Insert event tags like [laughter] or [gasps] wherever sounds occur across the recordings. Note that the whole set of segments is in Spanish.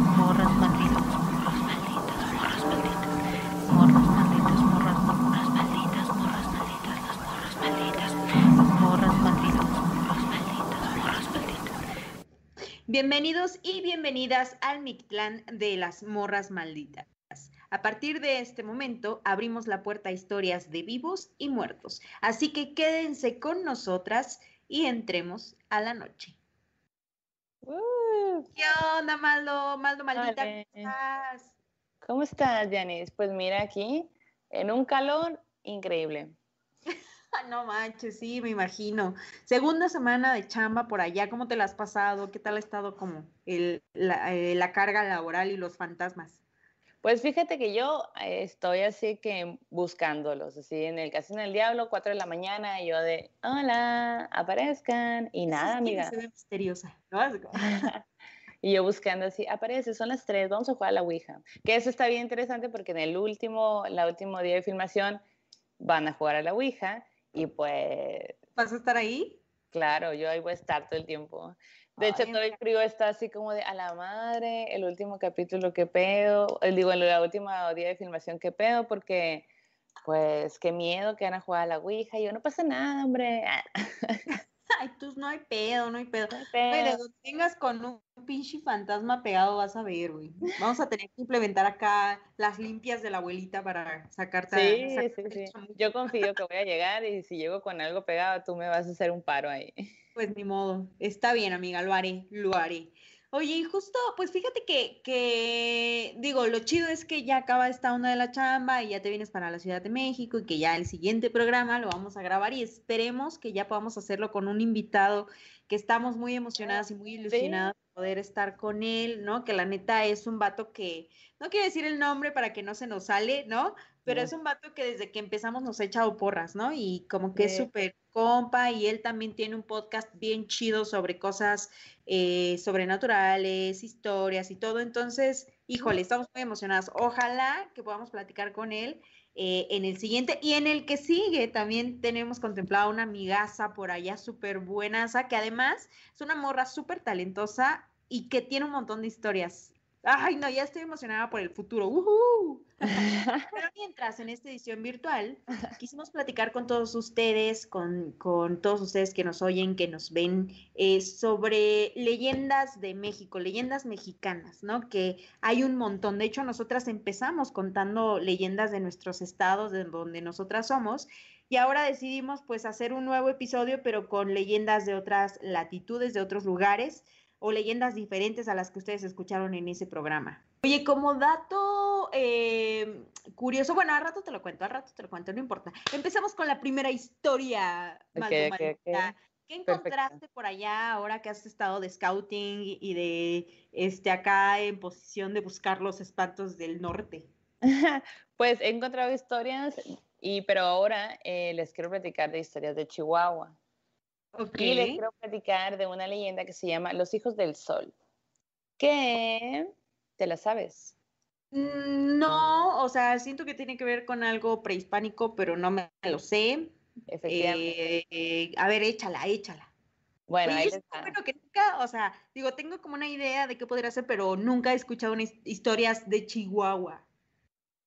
morras malditas, morras malditas, morras malditas, morras malditas, morras, morras malditas, morras malditas, las morras malditas, morras malditas, morras malditas, morras malditas. Bienvenidos y bienvenidas al Mictlán de las morras malditas. A partir de este momento abrimos la puerta a historias de vivos y muertos, así que quédense con nosotras y entremos a la noche. Uh, ¿Qué onda, Maldo? Maldo, maldita, Vale. ¿cómo estás? ¿Cómo estás, Janice? Pues mira aquí, en un calor increíble. [laughs] No manches, sí, me imagino. Segunda semana de chamba por allá, ¿cómo te la has pasado? ¿Qué tal ha estado como el, la, eh, la carga laboral y los fantasmas? Pues fíjate que yo eh, estoy así que buscándolos, así en el Casino del Diablo, 4 de la mañana, y yo de, hola, aparezcan, y nada, quien amiga. Se ve misteriosa, ¿no? Como- [laughs] Y yo buscando así, aparece, son las 3, vamos a jugar a la Ouija. Que eso está bien interesante porque en el último, la último día de filmación van a jugar a la Ouija, y pues ¿Vas a estar ahí? Claro, yo ahí voy a estar todo el tiempo. De hecho, todo el frío está así como de a la madre, el último capítulo que pedo, digo, la última día de filmación que pedo, porque pues qué miedo que van a jugar a la Ouija. Y yo, no pasa nada, hombre. [laughs] Ay, tú no hay pedo, no hay pedo. no hay pedo". donde tengas con un pinche fantasma pegado, vas a ver, güey. Vamos a tener que implementar acá las limpias de la abuelita para sacarte a- Sí, sacarte sí, sí. Yo confío que voy a llegar y si llego con algo pegado, tú me vas a hacer un paro ahí. Pues ni modo. Está bien, amiga, lo haré, lo haré. Oye, y justo, pues fíjate que, que, digo, lo chido es que ya acaba esta onda de la chamba y ya te vienes para la Ciudad de México y que ya el siguiente programa lo vamos a grabar y esperemos que ya podamos hacerlo con un invitado que estamos muy emocionadas y muy ilusionadas poder estar con él, ¿no? Que la neta es un vato que, no quiero decir el nombre para que no se nos sale, ¿no? Pero es un vato que desde que empezamos nos ha echado porras, ¿no? Y como que es súper compa y él también tiene un podcast bien chido sobre cosas eh, sobrenaturales, historias y todo. Entonces, híjole, estamos muy emocionadas. Ojalá que podamos platicar con él eh, en el siguiente y en el que sigue. También tenemos contemplada una amigaza por allá súper buenaza, que además es una morra súper talentosa y que tiene un montón de historias. Ay, no, ya estoy emocionada por el futuro. ¡Uhú! [laughs] Pero mientras, en esta edición virtual, quisimos platicar con todos ustedes, con, con todos ustedes que nos oyen, que nos ven, eh, sobre leyendas de México, leyendas mexicanas, ¿no? Que hay un montón. De hecho, nosotras empezamos contando leyendas de nuestros estados, de donde nosotras somos, y ahora decidimos pues hacer un nuevo episodio, pero con leyendas de otras latitudes, de otros lugares, o leyendas diferentes a las que ustedes escucharon en ese programa. Oye, como dato eh, curioso, bueno, al rato te lo cuento, al rato te lo cuento, no importa. Empezamos con la primera historia, Ok, Maldo, ok, Marita. ok. ¿Qué Perfecto. encontraste por allá ahora que has estado de scouting y de este acá en posición de buscar los espantos del norte? [laughs] Pues he encontrado historias, y, pero ahora eh, les quiero platicar de historias de Chihuahua. Y les quiero platicar de una leyenda que se llama Los Hijos del Sol, que te la sabes. Mm, No, o sea, siento que tiene que ver con algo prehispánico, pero no me lo sé. Efectivamente. Eh, eh, a ver, échala, échala. bueno, Oye, ahí va. siento que nunca, o sea, digo, tengo como una idea de qué podría ser, pero nunca he escuchado una historias de Chihuahua,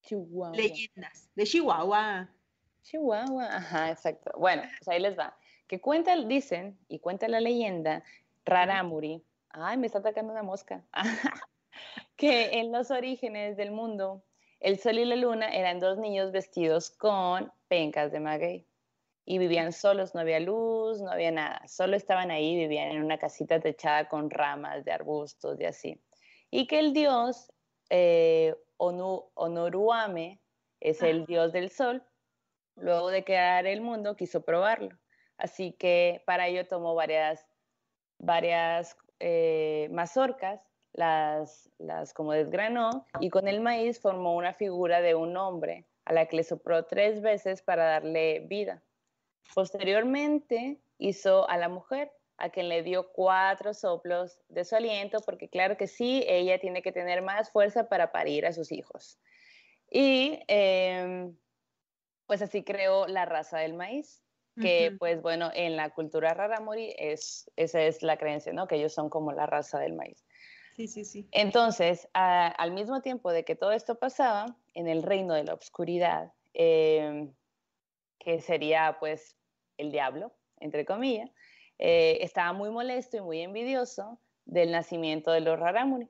Chihuahua. leyendas de Chihuahua. Chihuahua, ajá, exacto. Bueno, pues ahí les va. Que cuenta, dicen, y cuenta la leyenda, Rarámuri, ay, me está atacando una mosca, [laughs] que en los orígenes del mundo, el sol y la luna eran dos niños vestidos con pencas de maguey y vivían solos, no había luz, no había nada, solo estaban ahí, vivían en una casita techada con ramas de arbustos y así. Y que el dios eh, Onu- Onoruame es el dios del sol, luego de crear el mundo quiso probarlo. Así que para ello tomó varias, varias eh, mazorcas, las, las como desgranó y con el maíz formó una figura de un hombre a la que le sopló tres veces para darle vida. Posteriormente hizo a la mujer, a quien le dio cuatro soplos de su aliento, porque claro que sí, ella tiene que tener más fuerza para parir a sus hijos. Y em, pues así creó la raza del maíz, que pues bueno, en la cultura rarámuri es, esa es la creencia, ¿no? Que ellos son como la raza del maíz. Sí, sí, sí. Entonces, a- al mismo tiempo de que todo esto pasaba, en el reino de la oscuridad, em, que sería pues el diablo, entre comillas, eh, estaba muy molesto y muy envidioso del nacimiento de los Rarámuri.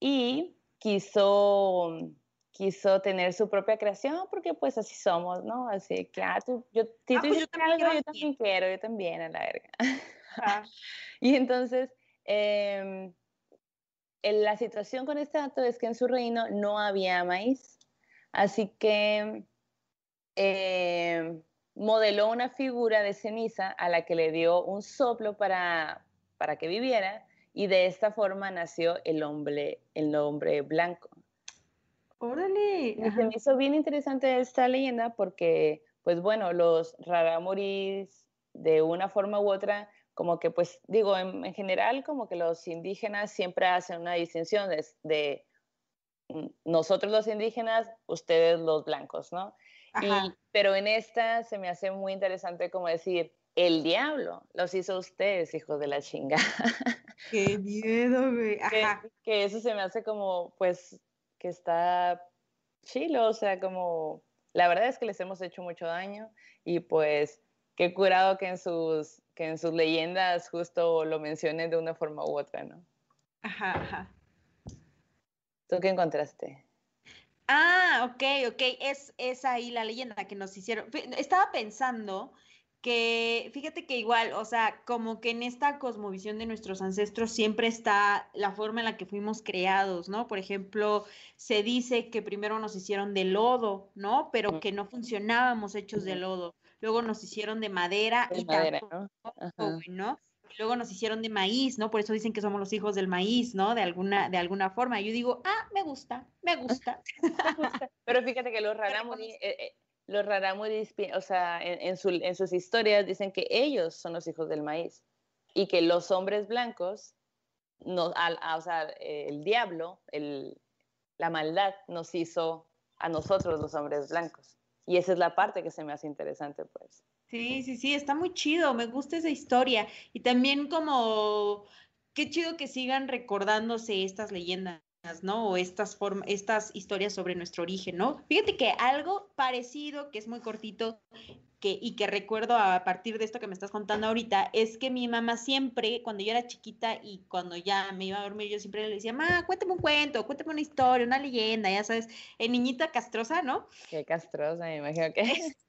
Y quiso, quiso tener su propia creación porque pues así somos, ¿no? Así que, ah, tú, yo, si Ah, tú pues yo también algo, quiero yo también quiero, yo también, a la verga. [laughs] Y entonces, em, la situación con este dato es que en su reino no había maíz. Así que em, modeló una figura de ceniza a la que le dio un soplo para, para que viviera y de esta forma nació el hombre, el hombre blanco. Órale. Ajá. me hizo bien interesante esta leyenda porque, pues bueno, los raramuris de una forma u otra, como que, pues digo, en, en general, como que los indígenas siempre hacen una distinción de, de, mm, nosotros los indígenas, ustedes los blancos, ¿no? Y- pero en esta se me hace muy interesante como decir, el diablo los hizo ustedes, hijos de la chinga. Qué miedo, güey. [laughs] que, Ajá. que eso se me hace como, pues, que está chilo, o sea, como, la verdad es que les hemos hecho mucho daño y pues, qué curado que en sus, que en sus leyendas justo lo mencionen de una forma u otra, ¿no? Ajá, ajá. ¿Tú qué encontraste? Ah, ok, ok. Es, es ahí la leyenda que nos hicieron. Estaba pensando que, fíjate que igual, o sea, como que en esta cosmovisión de nuestros ancestros siempre está la forma en la que fuimos creados, ¿no? Por ejemplo, se dice que primero nos hicieron de lodo, ¿no? Pero que no funcionábamos hechos de lodo. Luego nos hicieron de madera De y madera, tampoco, ¿no? Luego nos hicieron de maíz, ¿no? Por eso dicen que somos los hijos del maíz, ¿no? De alguna, de alguna forma. Yo digo, ah, me gusta, me gusta. [laughs] Pero fíjate que los rarámuri, eh, eh, los rarámuris, o sea, en, en su- en sus historias dicen que ellos son los hijos del maíz y que los hombres blancos, al- a- o sea, el diablo, la maldad nos hizo a nosotros los hombres blancos. Y esa es la parte que se me hace interesante, pues. Sí, sí, sí, está muy chido, me gusta esa historia. Y también como, qué chido que sigan recordándose estas leyendas, ¿no? O estas estas historias sobre nuestro origen, ¿no? Fíjate que algo parecido, que es muy cortito, que, y que recuerdo a partir de esto que me estás contando ahorita, es que mi mamá siempre, cuando yo era chiquita y cuando ya me iba a dormir, yo siempre le decía, ma, cuéntame un cuento, cuéntame una historia, una leyenda, ya sabes, en niñita castrosa, ¿no? Qué castrosa, me imagino que. [laughs]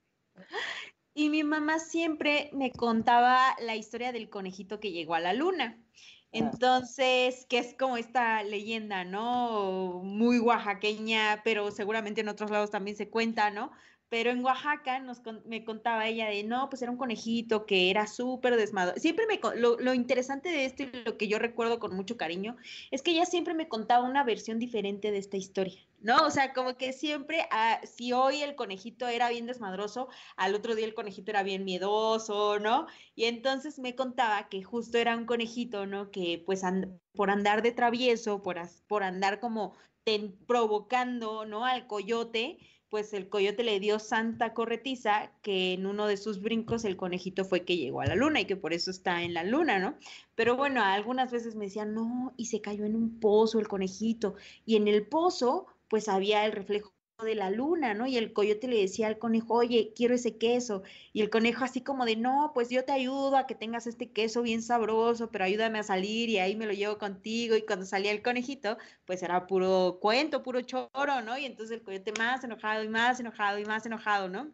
Y mi mamá siempre me contaba la historia del conejito que llegó a la luna. Entonces, que es como esta leyenda, ¿no? Muy oaxaqueña, pero seguramente en otros lados también se cuenta, ¿no? Pero en Oaxaca nos me contaba ella de, no, pues era un conejito que era súper desmadro. Siempre me, lo, lo interesante de esto y lo que yo recuerdo con mucho cariño es que ella siempre me contaba una versión diferente de esta historia, ¿no? O sea, como que siempre, ah, si hoy el conejito era bien desmadroso, al otro día el conejito era bien miedoso, ¿no? Y entonces me contaba que justo era un conejito, ¿no? Que pues and- por andar de travieso, por, por andar como provocando, ¿no? Al coyote, pues el coyote le dio santa corretiza que en uno de sus brincos el conejito fue que llegó a la luna y que por eso está en la luna, ¿no? Pero bueno, algunas veces me decían, no, y se cayó en un pozo el conejito, y en el pozo pues había el reflejo de la luna, ¿no? Y el coyote le decía al conejo, oye, quiero ese queso. Y el conejo así como de, no, pues yo te ayudo a que tengas este queso bien sabroso, pero ayúdame a salir y ahí me lo llevo contigo. Y cuando salía el conejito, pues era puro cuento, puro choro, ¿no? Y entonces el coyote más enojado y más enojado y más enojado, ¿no?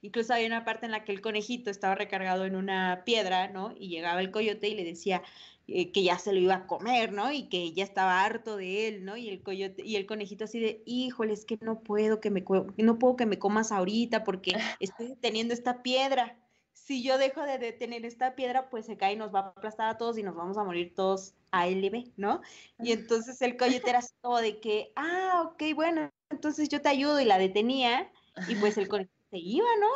Incluso había una parte en la que el conejito estaba recargado en una piedra, ¿no? Y llegaba el coyote y le decía eh, que ya se lo iba a comer, ¿no? Y que ya estaba harto de él, ¿no? Y el coyote y el conejito así de, híjole, es que no puedo que me no puedo que me comas ahorita porque [laughs] estoy deteniendo esta piedra. Si yo dejo de detener esta piedra, pues se cae y nos va a aplastar a todos y nos vamos a morir todos a LB, ¿no? Y entonces el [laughs] coyote era así como de que, ah, ok, bueno, entonces yo te ayudo y la detenía y pues el [laughs] conejito se iba, ¿no?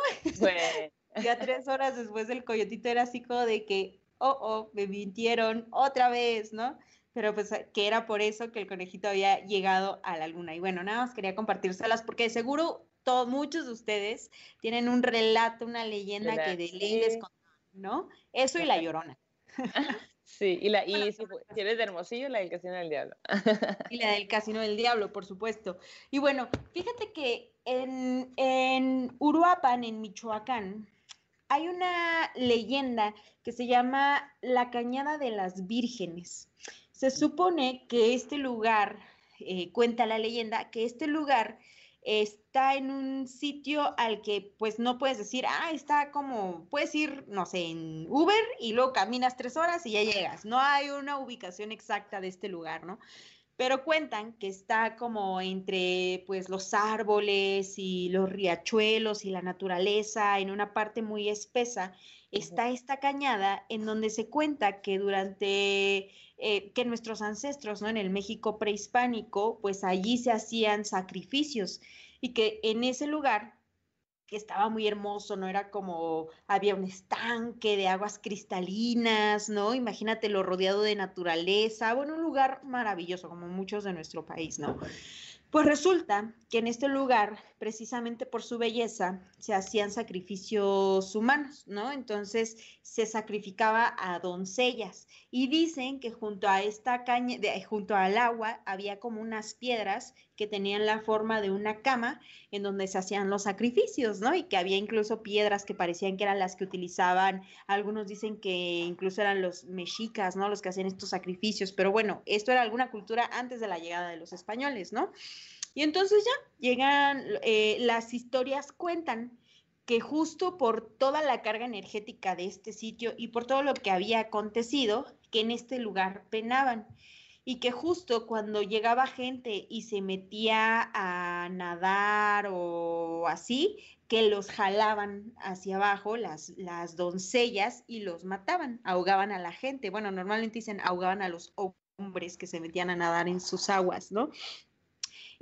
Ya tres horas después el coyotito era así como de que, oh, oh, me mintieron otra vez, ¿no? Pero pues que era por eso que el conejito había llegado a la luna. Y bueno, nada más quería compartírselas porque seguro todos, muchos de ustedes tienen un relato, una leyenda que de ley les contaron, ¿no? Eso y la llorona. [laughs] Sí, y, la, y si, eres de Hermosillo, la del Casino del Diablo. [laughs] Y la del Casino del Diablo, por supuesto. Y bueno, fíjate que en, en Uruapan, en Michoacán, hay una leyenda que se llama la Cañada de las Vírgenes. Se supone que este lugar, eh, cuenta la leyenda, que este lugar está en un sitio al que pues no puedes decir, ah, está como, puedes ir, no sé, en Uber y luego caminas tres horas y ya llegas. No hay una ubicación exacta de este lugar, ¿no? Pero cuentan que está como entre pues los árboles y los riachuelos y la naturaleza, en una parte muy espesa, está esta cañada en donde se cuenta que durante eh, que nuestros ancestros, ¿no? En el México prehispánico, pues allí se hacían sacrificios y que en ese lugar que estaba muy hermoso, ¿no? Era como, había un estanque de aguas cristalinas, ¿no? Imagínatelo rodeado de naturaleza, bueno, un lugar maravilloso, como muchos de nuestro país, ¿no? Pues resulta que en este lugar, precisamente por su belleza, se hacían sacrificios humanos, ¿no? Entonces se sacrificaba a doncellas y dicen que junto a esta caña, junto al agua, había como unas piedras que tenían la forma de una cama en donde se hacían los sacrificios, ¿no? Y que había incluso piedras que parecían que eran las que utilizaban, algunos dicen que incluso eran los mexicas, ¿no? Los que hacían estos sacrificios, pero bueno, esto era alguna cultura antes de la llegada de los españoles, ¿no? Y entonces ya llegan, eh, las historias cuentan que justo por toda la carga energética de este sitio y por todo lo que había acontecido, que en este lugar penaban y que justo cuando llegaba gente y se metía a nadar o así, que los jalaban hacia abajo las, las doncellas y los mataban, ahogaban a la gente. Bueno, normalmente dicen ahogaban a los hombres que se metían a nadar en sus aguas, ¿no?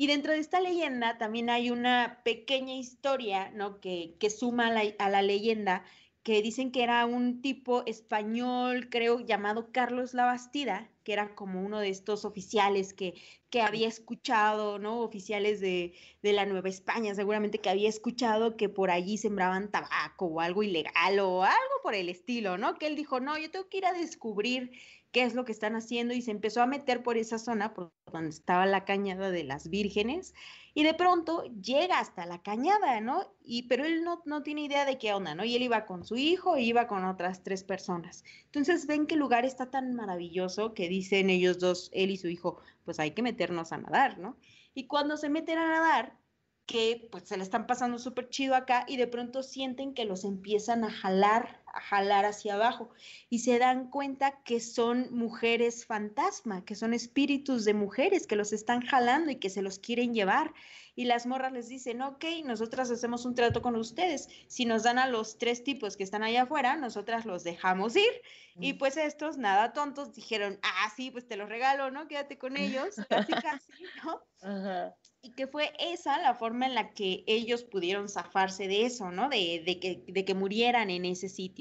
Y dentro de esta leyenda también hay una pequeña historia, ¿no? Que, que suma a la, a la leyenda, que dicen que era un tipo español, creo, llamado Carlos Labastida, que era como uno de estos oficiales que, que había escuchado, ¿no? Oficiales de, de, la Nueva España, seguramente que había escuchado que por allí sembraban tabaco o algo ilegal o algo por el estilo, ¿no? Que él dijo, no, yo tengo que ir a descubrir qué es lo que están haciendo y se empezó a meter por esa zona, por donde estaba la cañada de las vírgenes, y de pronto llega hasta la cañada, ¿no? Y, pero él no, no tiene idea de qué onda, ¿no? Y él iba con su hijo y iba con otras tres personas. Entonces ven que el lugar está tan maravilloso que dicen ellos dos, él y su hijo, pues hay que meternos a nadar, ¿no? Y cuando se meten a nadar, que pues se le están pasando súper chido acá y de pronto sienten que los empiezan a jalar, a jalar hacia abajo y se dan cuenta que son mujeres fantasma, que son espíritus de mujeres que los están jalando y que se los quieren llevar. Y las morras les dicen, ok, nosotras hacemos un trato con ustedes. Si nos dan a los tres tipos que están allá afuera, nosotras los dejamos ir. Y pues estos, nada tontos, dijeron, ah, sí, pues te los regalo, ¿no? Quédate con ellos, [laughs] casi, casi, ¿no? Ajá y que fue esa la forma en la que ellos pudieron zafarse de eso, ¿no? De, de, que, de que murieran en ese sitio.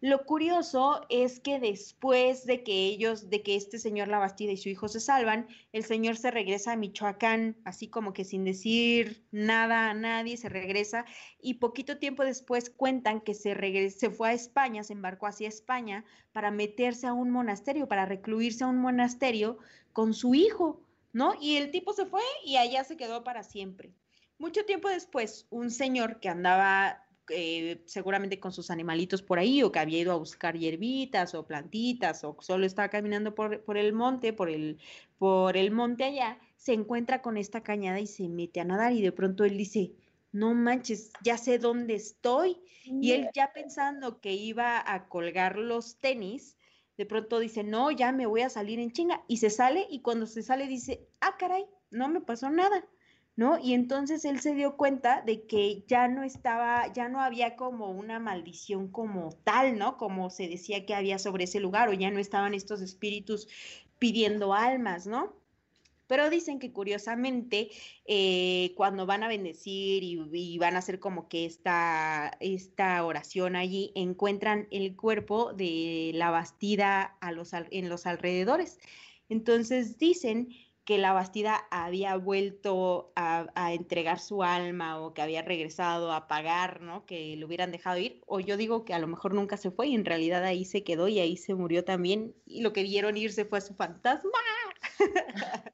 Lo curioso es que después de que ellos, de que este señor La Bastida y su hijo se salvan, el señor se regresa a Michoacán, así como que sin decir nada a nadie, se regresa y poquito tiempo después cuentan que se fue a España, se embarcó hacia España para meterse a un monasterio, para recluirse a un monasterio con su hijo ¿no? Y el tipo se fue y allá se quedó para siempre. Mucho tiempo después, un señor que andaba eh, seguramente con sus animalitos por ahí o que había ido a buscar hierbitas o plantitas o solo estaba caminando por, por, el monte, por el, por el monte allá, se encuentra con esta cañada y se mete a nadar y de pronto él dice, no manches, ya sé dónde estoy. Y él ya pensando que iba a colgar los tenis, de pronto dice, no, ya me voy a salir en chinga, y se sale, y cuando se sale dice, ah, caray, no me pasó nada, ¿no? Y entonces él se dio cuenta de que ya no estaba, ya no había como una maldición como tal, ¿no? Como se decía que había sobre ese lugar, o ya no estaban estos espíritus pidiendo almas, ¿no? Pero dicen que curiosamente, eh, cuando van a bendecir y, van a hacer como que esta, esta oración allí, encuentran el cuerpo de la bastida a los, en los alrededores. Entonces dicen que la Bastida había vuelto a, a, entregar su alma o que había regresado a pagar, ¿no? Que lo hubieran dejado ir. O yo digo que a lo mejor nunca se fue y en realidad ahí se quedó y ahí se murió también. Y lo que vieron irse fue a su fantasma. [laughs]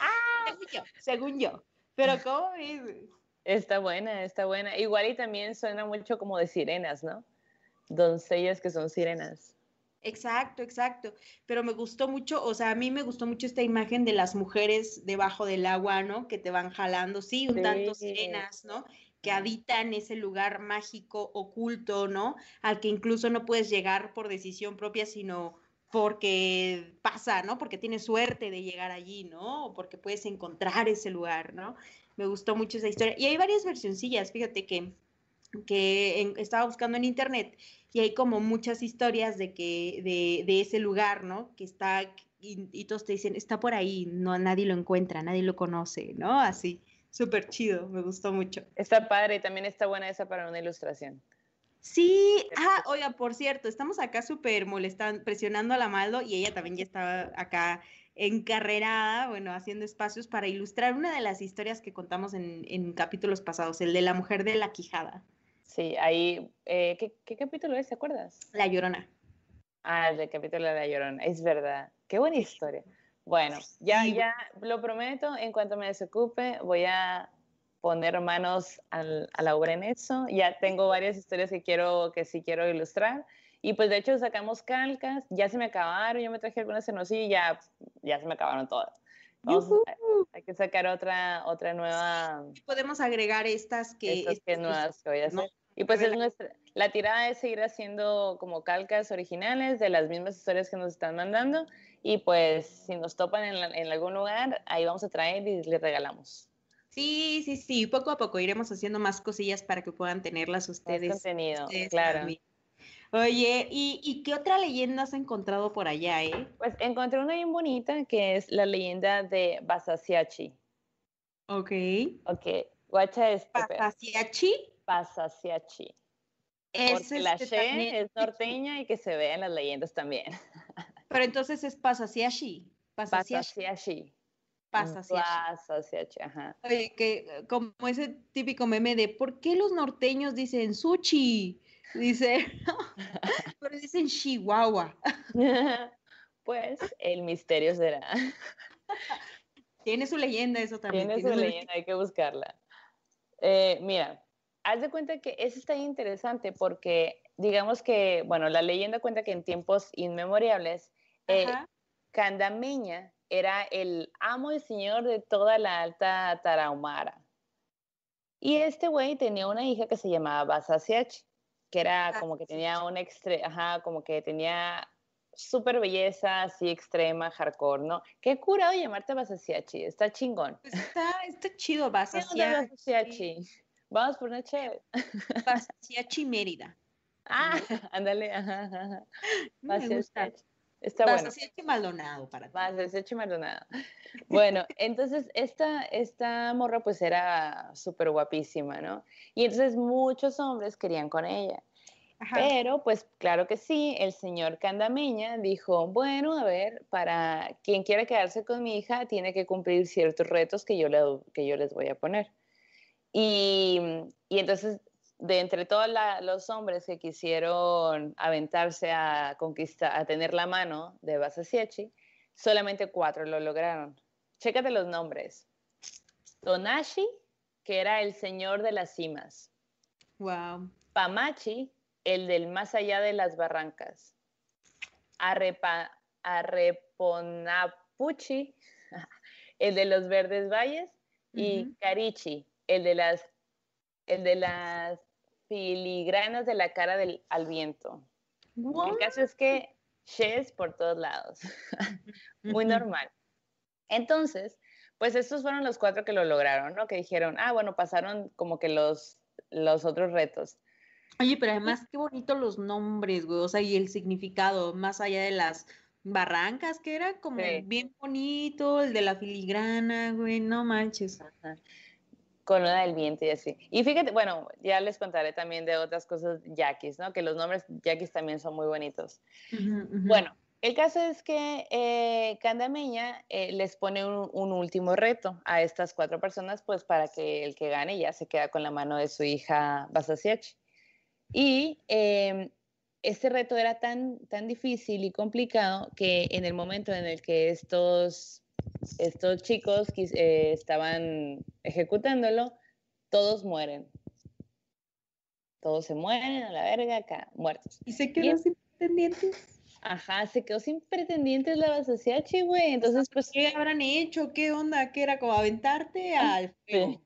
ah, según yo, según yo. Pero ¿cómo es? Está buena, está buena. Igual y también suena mucho como de sirenas, ¿no? Doncellas que son sirenas. Exacto, exacto. Pero me gustó mucho, o sea, a mí me gustó mucho esta imagen de las mujeres debajo del agua, ¿no? Que te van jalando, sí, un tanto sirenas, ¿no? Que habitan ese lugar mágico, oculto, ¿no? Al que incluso no puedes llegar por decisión propia, sino porque pasa, ¿no? Porque tienes suerte de llegar allí, ¿no? O porque puedes encontrar ese lugar, ¿no? Me gustó mucho esa historia. Y hay varias versioncillas, fíjate que, que en, estaba buscando en internet y hay como muchas historias de que de, de ese lugar, ¿no? Que está y, y, todos te dicen, está por ahí, no nadie lo encuentra, nadie lo conoce, ¿no? Así, súper chido, me gustó mucho. Está padre, también está buena esa para una ilustración. Sí, ah, oiga, por cierto, estamos acá súper molestando, presionando a la Maldo y ella también ya estaba acá encarrerada, bueno, haciendo espacios para ilustrar una de las historias que contamos en, en capítulos pasados, el de la mujer de la quijada. Sí, ahí, eh, ¿qué, ¿qué, capítulo es? ¿Te acuerdas? La Llorona. Ah, el capítulo de La Llorona, es verdad. Qué buena historia. Bueno, ya, sí. ya lo prometo, en cuanto me desocupe, voy a poner manos al, a la obra en eso. Ya tengo varias historias que quiero, que sí quiero ilustrar. Y pues de hecho sacamos calcas, ya se me acabaron, yo me traje algunas en y ya, ya se me acabaron todas. Vamos, hay que sacar otra, otra nueva. Podemos agregar estas que. Estas que nuevas que voy a hacer. No, y pues es nuestra, la tirada es seguir haciendo como calcas originales de las mismas historias que nos están mandando. Y pues si nos topan en, la, en algún lugar, ahí vamos a traer y les regalamos. Sí, sí, sí, poco a poco iremos haciendo más cosillas para que puedan tenerlas ustedes. Más contenido, ustedes claro. También. Oye, ¿y, ¿y, qué otra leyenda has encontrado por allá, eh? Pues encontré una bien bonita que es la leyenda de Basasiachi. Ok. Ok, guacha es... ¿Basasiachi? Basasiachi. Es Porque la este She es norteña y que se ve en las leyendas también. [laughs] Pero entonces es Basasiachi. Basasiachi. Basasiachi. ajá. Oye, que como ese típico meme de ¿por qué los norteños dicen sushi? Dice, [laughs] pero dicen Chihuahua. [laughs] Pues el misterio será. Tiene su leyenda eso también. Tiene, Tiene su leyenda, hay que buscarla. Eh, mira, haz de cuenta que eso está interesante porque digamos que, bueno, la leyenda cuenta que en tiempos inmemorables, eh, Candameña era el amo y señor de toda la alta Tarahumara. Y este güey tenía una hija que se llamaba Basasiachi que era como que tenía un extre, ajá, como que tenía súper belleza, así extrema, hardcore, ¿no? Qué curado llamarte Basasiachi, está chingón. Pues está, está chido Basasiachi. Vamos por una chévere. [laughs] Basasiachi Mérida. Ah, ándale, ajá, ajá. Basasiachi. Está bueno. Maldonado para ti. Basasiachi Maldonado. Bueno, entonces esta, esta morra pues era súper guapísima, ¿no? Y entonces muchos hombres querían con ella. Ajá. Pero pues claro que sí, el señor Candameña dijo, bueno, a ver, para quien quiera quedarse con mi hija tiene que cumplir ciertos retos que yo, le, que yo les voy a poner. Y, y entonces de entre todos la, los hombres que quisieron aventarse a conquistar, a tener la mano de Basasiechi, solamente cuatro lo lograron. Chécate los nombres. Tonashi, que era el señor de las cimas. Wow. Pamachi, el del más allá de las barrancas. Arrepa, Arreponapuchi, [laughs] el de los verdes valles. Uh -huh. Y Carichi, el de las, el de las filigranas de la cara del, al viento. What? El caso es que Shes por todos lados. [laughs] Muy normal. Entonces, pues estos fueron los cuatro que lo lograron, ¿no? Que dijeron, ah, bueno, pasaron como que los, los otros retos. Oye, pero además qué bonito los nombres, güey, o sea, y el significado, más allá de las barrancas, que era como sí. bien bonito, el de la filigrana, güey, no manches. Ajá con una del viento y así. Y fíjate, bueno, ya les contaré también de otras cosas yaquis, ¿no? Que los nombres yaquis también son muy bonitos. Uh -huh, uh -huh. Bueno, El caso es que eh, Candameña eh, les pone un, un, último reto a estas cuatro personas, pues para que el que gane ya se queda con la mano de su hija Basasiachi. Y eh, este reto era tan, tan difícil y complicado que en el momento en el que estos, estos chicos eh, estaban ejecutándolo, todos mueren. Todos se mueren a la verga acá, muertos. ¿Y se quedó sin pretendientes? Ajá, se quedó sin pretendientes la Basasiachi, güey. Entonces, pues. ¿Qué habrán hecho? ¿Qué onda? ¿Qué era como aventarte al fuego?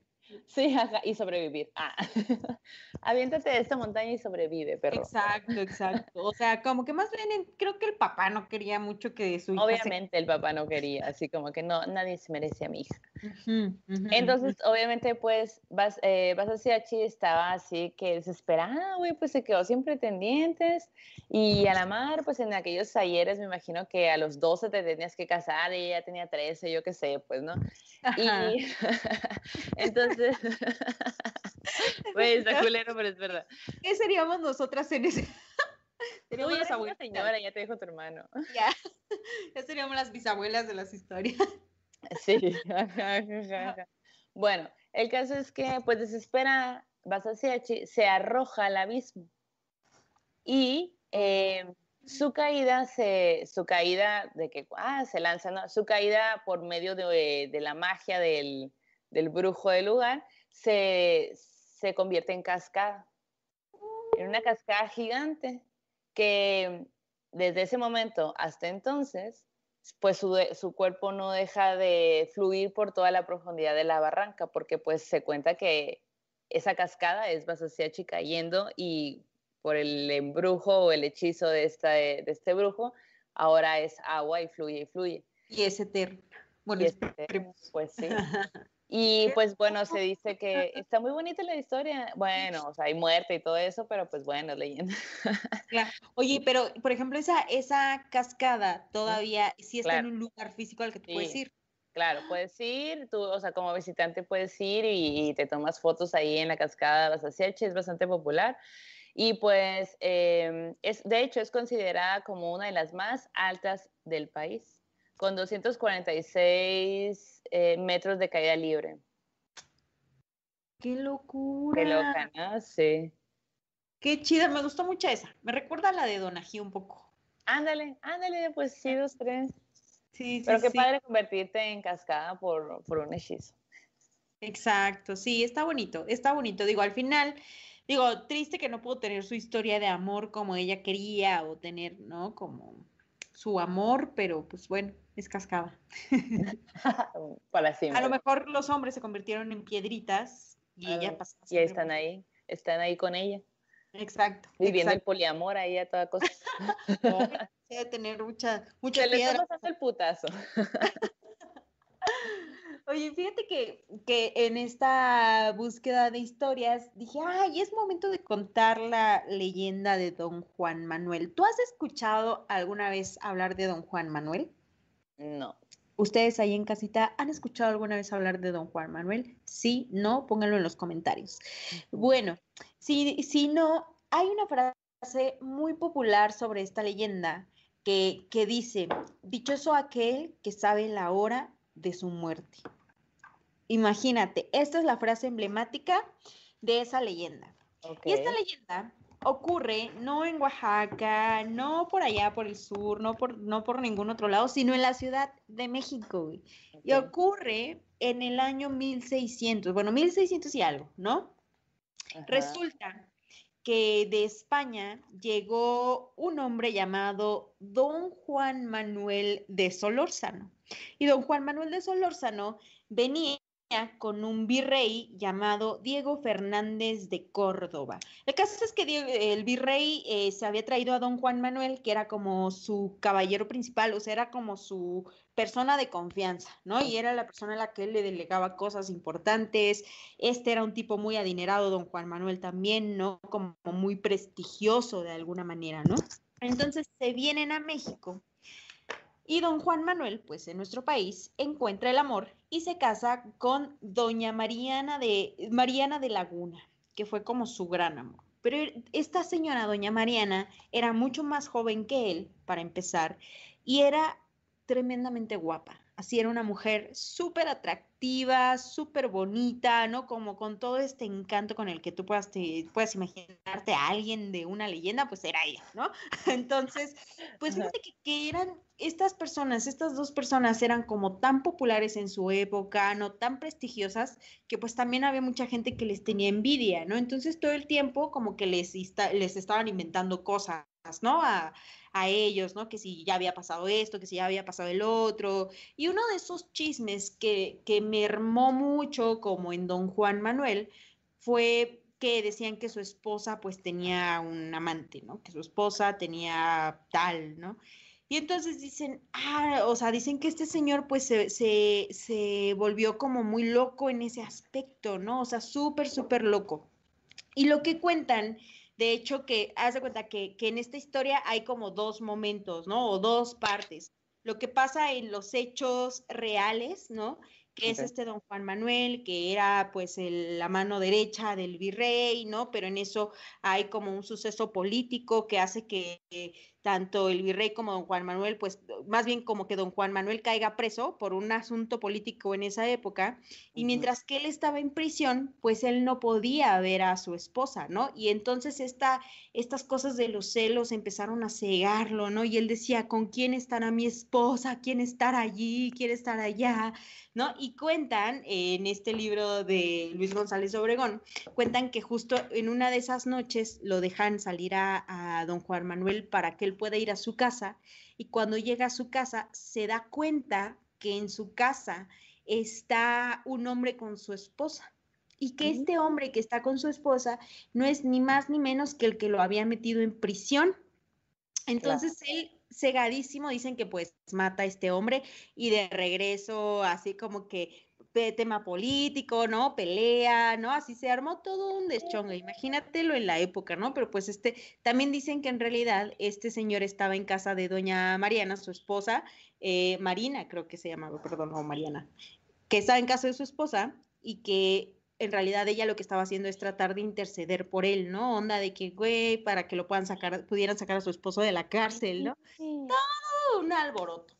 Sí. Ajá, y sobrevivir. Ah. [laughs] Aviéntate de esta montaña y sobrevive, perro. Exacto, exacto. O sea, como que más bien creo que el papá no quería mucho que su hija Obviamente se... el papá no quería, así como que no, nadie se merece a mi hija. Uh -huh, uh -huh, Entonces, obviamente, pues, vas, eh, Basasiachi estaba así que desesperada, güey, pues se quedó sin pretendientes. Y a la mar, pues en aquellos talleres, me imagino que a los 12 te tenías que casar, y ella tenía 13, yo qué sé, pues, ¿no? Ajá. Y [laughs] entonces, [laughs] güey, está culero, pero es verdad. ¿Qué seríamos nosotras en ese? [laughs] Seríamos ya las abuelas. Señora, ya te dijo tu hermano. Ya, ya seríamos las bisabuelas de las historias. Sí. bueno, el caso es que, pues desespera, Basasiachi se arroja al abismo y eh, su caída, se, su caída de que ah, se lanza, ¿no? su caída por medio de, de la magia del, del, brujo del lugar se, se convierte en cascada, en una cascada gigante que desde ese momento hasta entonces, pues su, su, cuerpo no deja de fluir por toda la profundidad de la barranca, porque pues se cuenta que esa cascada es Basasiachi cayendo y por el embrujo o el hechizo de, esta, de este brujo, ahora es agua y fluye y fluye. Y es eterno. Bueno, y es eterno, pues sí. [laughs] Y pues bueno, se dice que está muy bonita la historia. Bueno, o sea, hay muerte y todo eso, pero pues bueno, leyenda. [laughs] Claro. Oye, pero por ejemplo, esa, esa cascada todavía sí está claro. en un lugar físico al que tú Sí. puedes ir. Claro, puedes ir, tú, o sea, como visitante puedes ir y, y te tomas fotos ahí en la cascada de Basasiachi, es bastante popular. Y pues, eh, es, de hecho, es considerada como una de las más altas del país, con 246 eh, metros de caída libre. ¡Qué locura! Qué loca, ¿no? Sí. Qué chida, me gustó mucho esa. Me recuerda a la de Donají un poco. Ándale, ándale, pues sí, dos, tres. Sí, sí, Pero qué sí. padre convertirte en cascada por, por un hechizo. Exacto, sí, está bonito, está bonito. Digo, al final, digo, triste que no pudo tener su historia de amor como ella quería o tener, ¿no? Como su amor, pero pues bueno, es cascada. [laughs] [laughs] Para siempre. A lo mejor los hombres se convirtieron en piedritas y ella Ah, pasó. Y ahí están ahí, están ahí con ella, Exacto. viviendo el exacto. poliamor ahí a toda cosa. No, [laughs] debe tener mucha, mucha Se le piedra. el putazo. Oye, fíjate que, que en esta búsqueda de historias dije, ay, es momento de contar la leyenda de Don Juan Manuel. ¿Tú has escuchado alguna vez hablar de Don Juan Manuel? No. ¿Ustedes ahí en casita han escuchado alguna vez hablar de Don Juan Manuel? Sí, no, pónganlo en los comentarios. Bueno, si, si no, hay una frase muy popular sobre esta leyenda que, que dice, dichoso aquel que sabe la hora de su muerte. Imagínate, esta es la frase emblemática de esa leyenda. Y esta leyenda ocurre no en Oaxaca, no por allá por el sur, no por, no por ningún otro lado, sino en la Ciudad de México. güey. Y ocurre en el año 1600, bueno, 1600 y algo, ¿no? Ajá. Resulta que de España llegó un hombre llamado Don Juan Manuel de Solórzano. Y don Juan Manuel de Solórzano venía con un virrey llamado Diego Fernández de Córdoba. El caso es que el virrey eh, se había traído a don Juan Manuel, que era como su caballero principal, o sea, era como su persona de confianza, ¿no? Y era la persona a la que él le delegaba cosas importantes. Este era un tipo muy adinerado, don Juan Manuel también, ¿no? Como muy prestigioso de alguna manera, ¿no? Entonces se vienen a México y don Juan Manuel, pues en nuestro país, encuentra el amor y se casa con doña Mariana de, Mariana de Laguna, que fue como su gran amor. Pero esta señora, doña Mariana, era mucho más joven que él, para empezar, y era tremendamente guapa. Así era una mujer súper atractiva, súper bonita, ¿no? Como con todo este encanto con el que tú puedas, te, puedas imaginarte a alguien de una leyenda, pues era ella, ¿no? [laughs] Entonces, pues fíjate que, que, eran estas personas, estas dos personas eran como tan populares en su época, no tan prestigiosas, que pues también había mucha gente que les tenía envidia, ¿no? Entonces todo el tiempo como que les, les estaban inventando cosas, ¿no? A, a ellos, ¿no? Que si ya había pasado esto, que si ya había pasado el otro. Y uno de esos chismes que, que mermó mucho, como en Don Juan Manuel, fue que decían que su esposa pues tenía un amante, ¿no? Que su esposa tenía tal, ¿no? Y entonces dicen, ah, o sea, dicen que este señor pues se, se, se volvió como muy loco en ese aspecto, ¿no? O sea, súper, súper loco. Y lo que cuentan de hecho, que haz de cuenta que, que en esta historia hay como dos momentos, ¿no? O dos partes. Lo que pasa en los hechos reales, ¿no? que es este don Juan Manuel, que era pues el, la mano derecha del virrey, ¿no? Pero en eso hay como un suceso político que hace que tanto el virrey como don Juan Manuel, pues más bien como que don Juan Manuel caiga preso por un asunto político en esa época, y mientras que él estaba en prisión, pues él no podía ver a su esposa, ¿no? Y entonces esta, estas cosas de los celos empezaron a cegarlo, ¿no? Y él decía, ¿con quién estará mi esposa? ¿Quién estará allí? ¿Quién estar allá? ¿No? Y cuentan en este libro de Luis González Obregón, cuentan que justo en una de esas noches lo dejan salir a, a don Juan Manuel para que él puede ir a su casa y cuando llega a su casa se da cuenta que en su casa está un hombre con su esposa y que este hombre que está con su esposa no es ni más ni menos que el que lo había metido en prisión. Entonces él cegadísimo dicen que pues mata a este hombre y de regreso así como que tema político, ¿no? Pelea, ¿no? Así se armó todo un deschongo, imagínatelo en la época, ¿no? Pero pues este, también dicen que en realidad este señor estaba en casa de doña Mariana, su esposa, eh, Marina creo que se llamaba, perdón, no, Mariana, que estaba en casa de su esposa y que en realidad ella lo que estaba haciendo es tratar de interceder por él, ¿no? Onda de que, güey, para que lo puedan sacar, pudieran sacar a su esposo de la cárcel, ¿no? Todo un alboroto.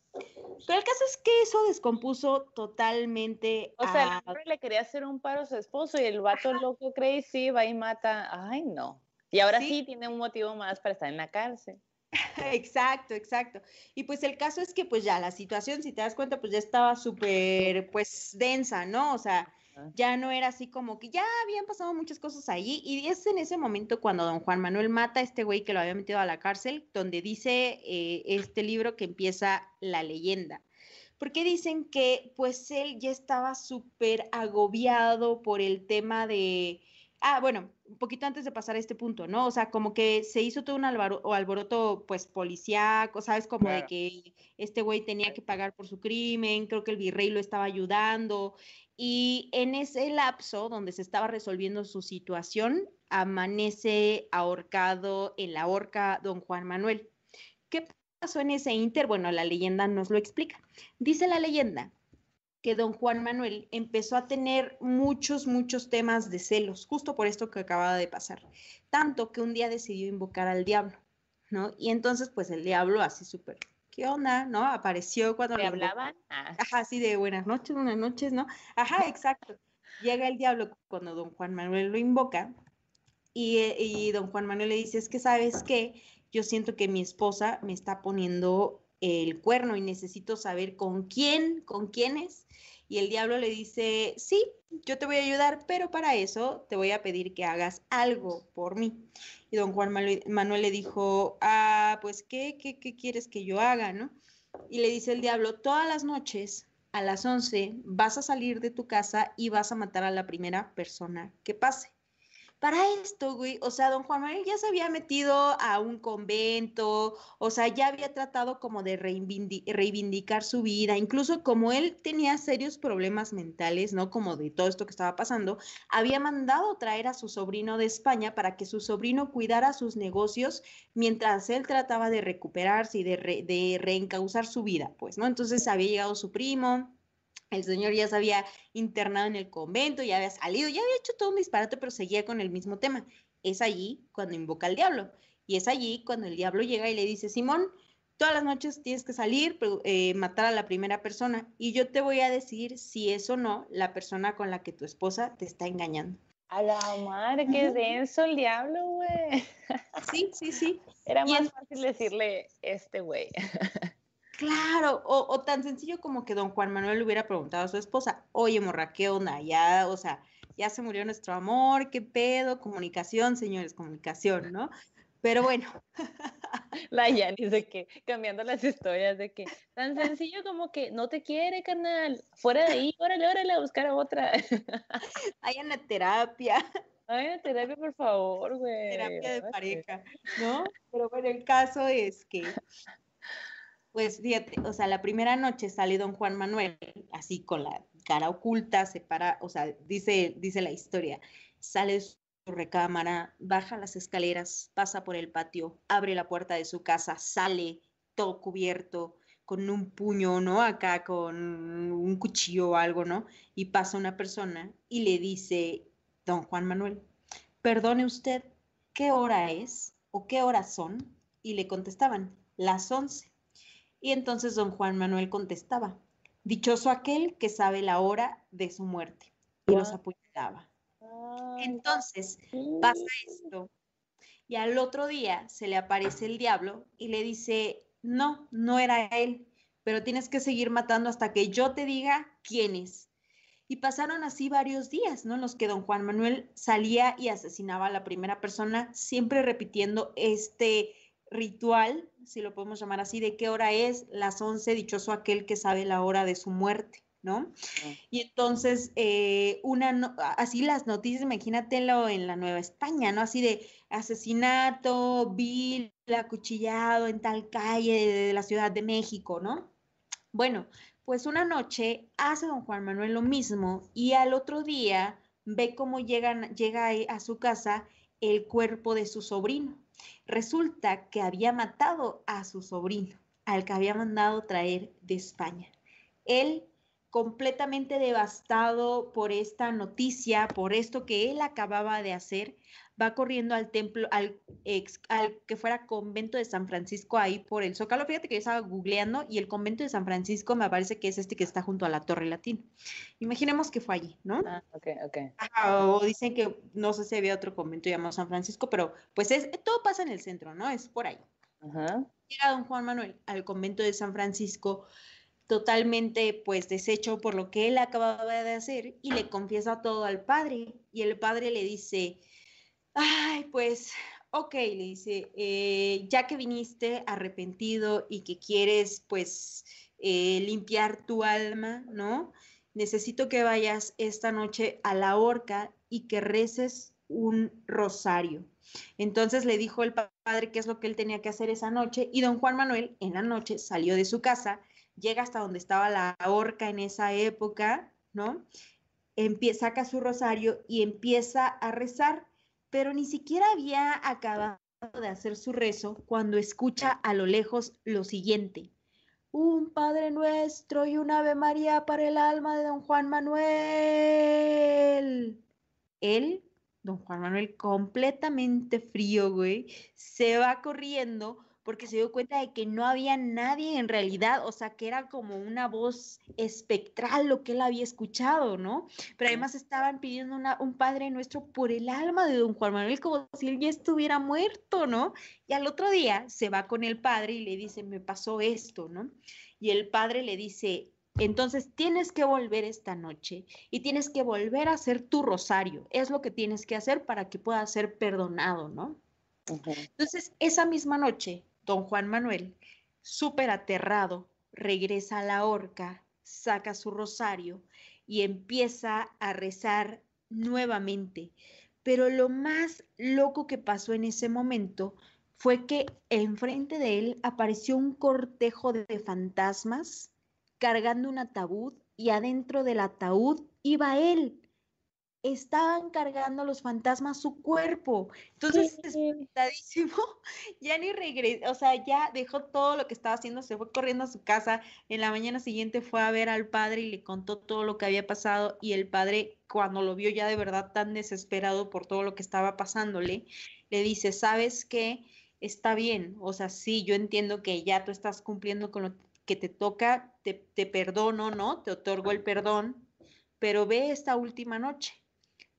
Pero el caso es que eso descompuso totalmente. O sea, el hombre le quería hacer un paro a su esposo y el vato loco crazy va y mata. Ay, no. Y ahora sí. tiene un motivo más para estar en la cárcel. [laughs] Exacto, exacto. Y pues el caso es que pues ya la situación, si te das cuenta, pues ya estaba súper pues densa, ¿no? O sea, ya no era así como que ya habían pasado muchas cosas allí. Y es en ese momento cuando don Juan Manuel mata a este güey que lo había metido a la cárcel, donde dice eh, este libro que empieza la leyenda. Porque dicen que pues él ya estaba súper agobiado por el tema de... Ah, bueno, un poquito antes de pasar a este punto, ¿no? O sea, como que se hizo todo un alboroto, pues, policíaco, ¿sabes? Como de que este güey tenía que pagar por su crimen, creo que el virrey lo estaba ayudando, y en ese lapso donde se estaba resolviendo su situación, amanece ahorcado en la horca don Juan Manuel. ¿Qué pasó en ese inter? Bueno, la leyenda nos lo explica. Dice la leyenda que don Juan Manuel empezó a tener muchos, muchos temas de celos, justo por esto que acababa de pasar. Tanto que un día decidió invocar al diablo, ¿no? Y entonces, pues el diablo, así súper ¿qué onda? ¿No? Apareció cuando... ¿Le hablaban? Ah. Ajá, sí, de buenas noches, buenas noches, ¿no? Ajá, [laughs] exacto. Llega el diablo cuando don Juan Manuel lo invoca y, y don Juan Manuel le dice, es que sabes qué, yo siento que mi esposa me está poniendo el cuerno y necesito saber con quién, con quiénes. Y el diablo le dice, sí, yo te voy a ayudar, pero para eso te voy a pedir que hagas algo por mí. Y don Juan Manuel le dijo, ah, pues, ¿qué, qué, qué quieres que yo haga, no? Y le dice el diablo, todas las noches a las 11 vas a salir de tu casa y vas a matar a la primera persona que pase para esto, güey, o sea, don Juan Manuel ya se había metido a un convento, o sea, ya había tratado como de reivindicar su vida, incluso como él tenía serios problemas mentales, ¿no? Como de todo esto que estaba pasando, había mandado traer a su sobrino de España para que su sobrino cuidara sus negocios mientras él trataba de recuperarse y de, de reencauzar su vida, pues, ¿no? Entonces había llegado su primo, el señor ya se había internado en el convento, ya había salido, ya había hecho todo un disparate, pero seguía con el mismo tema. es allí cuando invoca al diablo. Y es allí cuando el diablo llega y le dice, Simón, todas las noches tienes que salir, eh, matar a la primera persona y yo te voy a decir si es o no la persona con la que tu esposa te está engañando. A la madre, qué denso el diablo, güey. Sí, sí, sí. Era más fácil decirle este güey. Claro, o, tan sencillo como que don Juan Manuel le hubiera preguntado a su esposa, oye, morra, ¿qué onda? Ya, o sea, ya se murió nuestro amor, ¿qué pedo? Comunicación, señores, comunicación, ¿no? Pero bueno. [laughs] La Yanis de que, cambiando las historias, de que tan sencillo como que no te quiere, carnal, fuera de ahí, órale, órale a buscar a otra. [laughs] Hay una terapia. Hay una terapia, por favor, güey. Terapia de pareja, ¿no? Pero bueno, el caso es que, pues fíjate, o sea, la primera noche sale don Juan Manuel, así con la cara oculta, se para, o sea, dice, dice la historia, sale recámara, baja las escaleras, pasa por el patio, abre la puerta de su casa, sale todo cubierto, con un puño, ¿no? Acá con un cuchillo o algo, ¿no? Y pasa una persona y le dice, don Juan Manuel, perdone usted, ¿qué hora es o qué horas son? Y le contestaban, las once. Y entonces don Juan Manuel contestaba, dichoso aquel que sabe la hora de su muerte. Y los apuñalaba. Entonces pasa esto y al otro día se le aparece el diablo y le dice, no, no era él, pero tienes que seguir matando hasta que yo te diga quién es. Y pasaron así varios días, ¿no? En los que don Juan Manuel salía y asesinaba a la primera persona, siempre repitiendo este ritual, si lo podemos llamar así, de qué hora es, las once, dichoso aquel que sabe la hora de su muerte. ¿no? Y entonces, eh, una, así las noticias, imagínatelo en la Nueva España, ¿no? Así de asesinato, vil, acuchillado en tal calle de la Ciudad de México, ¿no? Bueno, pues una noche hace don Juan Manuel lo mismo y al otro día ve cómo llegan, llega a su casa el cuerpo de su sobrino. Resulta que había matado a su sobrino, al que había mandado traer de España. Él completamente devastado por esta noticia, por esto que él acababa de hacer, va corriendo al templo, al, ex, al que fuera convento de San Francisco ahí por el Zócalo. Fíjate que yo estaba googleando y el convento de San Francisco me parece que es este que está junto a la Torre Latina. Imaginemos que fue allí, ¿no? Ah, ok, ok. o dicen que no sé si había otro convento llamado San Francisco, pero pues es, todo pasa en el centro, ¿no? Es por ahí. Ajá. Llega don Juan Manuel al convento de San Francisco totalmente pues deshecho por lo que él acababa de hacer y le confiesa todo al padre y el padre le dice, ay, pues, ok, le dice, eh, ya que viniste arrepentido y que quieres pues eh, limpiar tu alma, ¿no? Necesito que vayas esta noche a la horca y que reces un rosario. Entonces le dijo el padre qué es lo que él tenía que hacer esa noche y don Juan Manuel en la noche salió de su casa llega hasta donde estaba la horca en esa época, ¿no? Empieza, saca su rosario y empieza a rezar, pero ni siquiera había acabado de hacer su rezo cuando escucha a lo lejos lo siguiente. Un Padre Nuestro y un Ave María para el alma de don Juan Manuel. Él, don Juan Manuel, completamente frío, güey, se va corriendo porque se dio cuenta de que no había nadie en realidad, o sea, que era como una voz espectral lo que él había escuchado, ¿no? Pero además estaban pidiendo un Padre Nuestro por el alma de don Juan Manuel, como si él ya estuviera muerto, ¿no? Y al otro día se va con el padre y le dice, me pasó esto, ¿no? Y el padre le dice, entonces tienes que volver esta noche y tienes que volver a hacer tu rosario. Es lo que tienes que hacer para que puedas ser perdonado, ¿no? Entonces, esa misma noche, Don Juan Manuel, súper aterrado, regresa a la horca, saca su rosario y empieza a rezar nuevamente. Pero lo más loco que pasó en ese momento fue que enfrente de él apareció un cortejo de fantasmas cargando un ataúd y adentro del ataúd iba él. Estaban cargando los fantasmas su cuerpo. Entonces, espantadísimo, [laughs] ya ni regresó, o sea, ya dejó todo lo que estaba haciendo, se fue corriendo a su casa. En la mañana siguiente fue a ver al padre y le contó todo lo que había pasado y el padre, cuando lo vio ya de verdad tan desesperado por todo lo que estaba pasándole, le dice, ¿sabes qué? Está bien, o sea, sí, yo entiendo que ya tú estás cumpliendo con lo que te toca, te, te perdono, ¿no? Te otorgo el perdón, pero ve esta última noche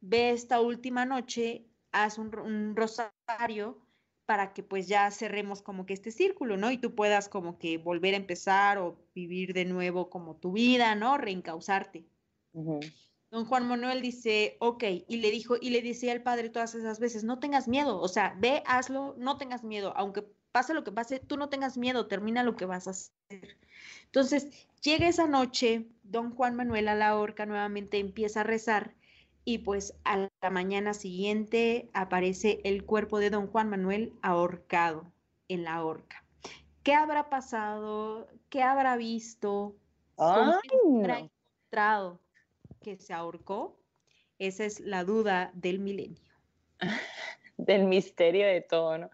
ve esta última noche, haz un, ro- un rosario para que pues ya cerremos como que este círculo, ¿no? Y tú puedas como que volver a empezar o vivir de nuevo como tu vida, ¿no? Reencauzarte. Don Juan Manuel dice, ok, y le dijo, y le decía al padre todas esas veces, no tengas miedo, o sea, ve, hazlo, no tengas miedo, aunque pase lo que pase, tú no tengas miedo, termina lo que vas a hacer. Entonces, llega esa noche, don Juan Manuel a la horca nuevamente empieza a rezar y pues a la mañana siguiente aparece el cuerpo de don Juan Manuel ahorcado en la horca. ¿Qué habrá pasado? ¿Qué habrá visto? ¿Con Ay, quién habrá encontrado que se ahorcó? Esa es la duda del milenio. [laughs] Del misterio de todo, ¿no?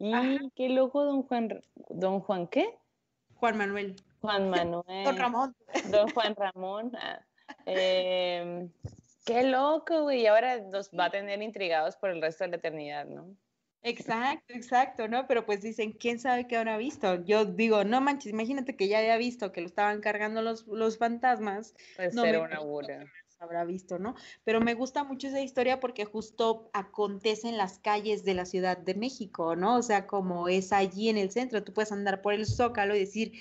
Y Ajá. qué loco, don Juan, don Juan, ¿qué? Juan Manuel. Juan [laughs] Manuel. Don Ramón. Don Juan Ramón. ah, [laughs] em, qué loco, güey. Y ahora nos va a tener intrigados por el resto de la eternidad, ¿no? Exacto, exacto, ¿no? Pero pues dicen, ¿quién sabe qué habrá visto? Yo digo, no manches, imagínate que ya había visto que lo estaban cargando los, los fantasmas, Puede No ser una burla. habrá visto, ¿no? Pero me gusta mucho esa historia porque justo acontece en las calles de la Ciudad de México, ¿no? O sea, como es allí en el centro, tú puedes andar por el Zócalo y decir,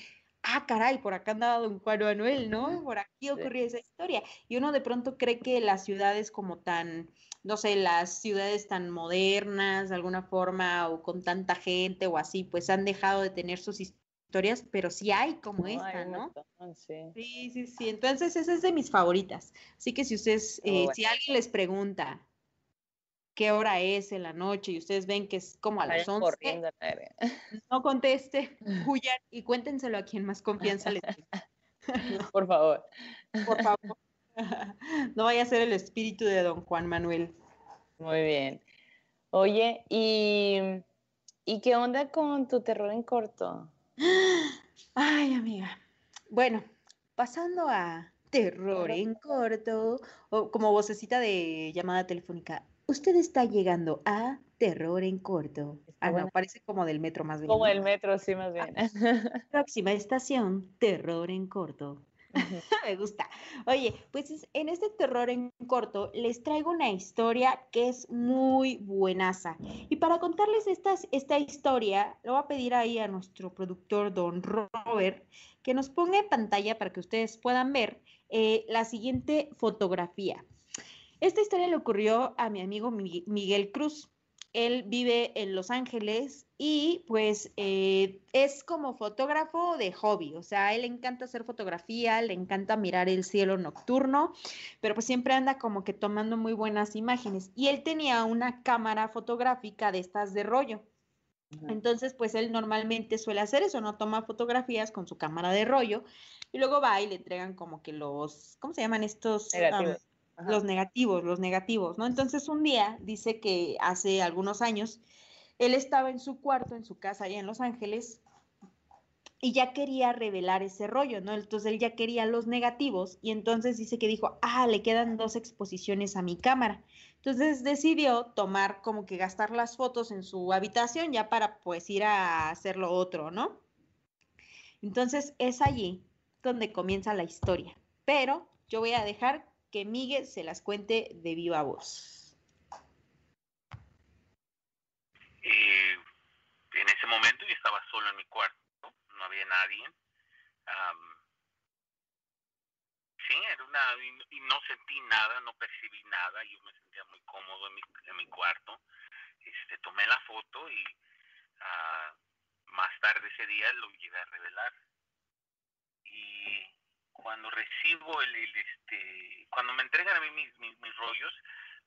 ah, caray, por acá andaba don Juan Manuel, ¿no? Por aquí ocurrió esa historia. Y uno de pronto cree que las ciudades como tan, no sé, las ciudades tan modernas de alguna forma o con tanta gente o así, pues han dejado de tener sus historias, pero sí hay como No, esta, ¿no? montón, sí. Sí, sí, sí. Entonces, esa es de mis favoritas. Así que si ustedes, eh, bueno. si alguien les pregunta qué hora es en la noche y ustedes ven que es como a las Vayan 11, corriendo [laughs] no conteste, [laughs] huyan y cuéntenselo a quien más confianza les tenga. Por favor. Por favor. [laughs] No vaya a ser el espíritu de don Juan Manuel. Muy bien. Oye, ¿y, ¿y qué onda con tu terror en corto? Ay, amiga. Bueno, pasando a terror en corto, o como vocecita de llamada telefónica. Usted está llegando a terror en corto. Está Ah, no, buena. parece como del metro más bien. Como ¿no? el metro, sí, más bien. [laughs] Próxima estación, terror en corto. [laughs] Me gusta. Oye, pues es- en este terror en corto les traigo una historia que es muy buenaza. Y para contarles estas, esta historia, le voy a pedir ahí a nuestro productor, don Robert, que nos ponga en pantalla para que ustedes puedan ver eh, la siguiente fotografía. Esta historia le ocurrió a mi amigo Mi- Miguel Cruz. Él vive en Los Ángeles y pues eh, es como fotógrafo de hobby, o sea, a él le encanta hacer fotografía, le encanta mirar el cielo nocturno, pero pues siempre anda como que tomando muy buenas imágenes. Y él tenía una cámara fotográfica de estas de rollo. Entonces, pues él normalmente suele hacer eso, no toma fotografías con su cámara de rollo y luego va y le entregan como que los, ¿cómo se llaman estos? Ajá. los negativos, los negativos, ¿no? Entonces un día dice que hace algunos años él estaba en su cuarto, en su casa allá en Los Ángeles, y ya quería revelar ese rollo, ¿no? Entonces él ya quería los negativos y entonces dice que dijo, ah, le quedan dos exposiciones a mi cámara. Entonces decidió tomar como que gastar las fotos en su habitación ya para pues ir a hacer lo otro, ¿no? Entonces es allí donde comienza la historia, pero yo voy a dejar que Miguel se las cuente de viva voz. En ese momento yo estaba solo en mi cuarto, no había nadie. Am, sí, era una, y, no sentí nada, no percibí nada, yo me sentía muy cómodo en mi, en mi cuarto. Este, tomé la foto y ah, más tarde ese día lo llegué a revelar. Y cuando recibo el, este, cuando me entregan a mí mis, mis, mis rollos,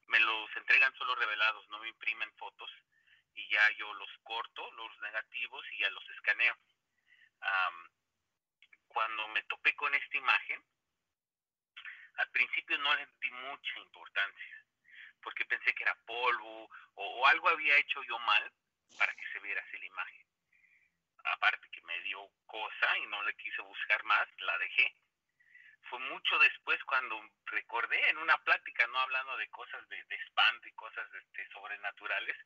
me los entregan solo revelados, no me imprimen fotos y ya yo los corto, los negativos, y ya los escaneo. Am, cuando me topé con esta imagen, al principio no le di mucha importancia. porque pensé que era polvo o, o algo había hecho yo mal para que se viera así la imagen. Aparte que me dio cosa y no le quise buscar más, la dejé. Fue mucho después cuando recordé en una plática, no hablando de cosas de, de espanto y cosas este, sobrenaturales,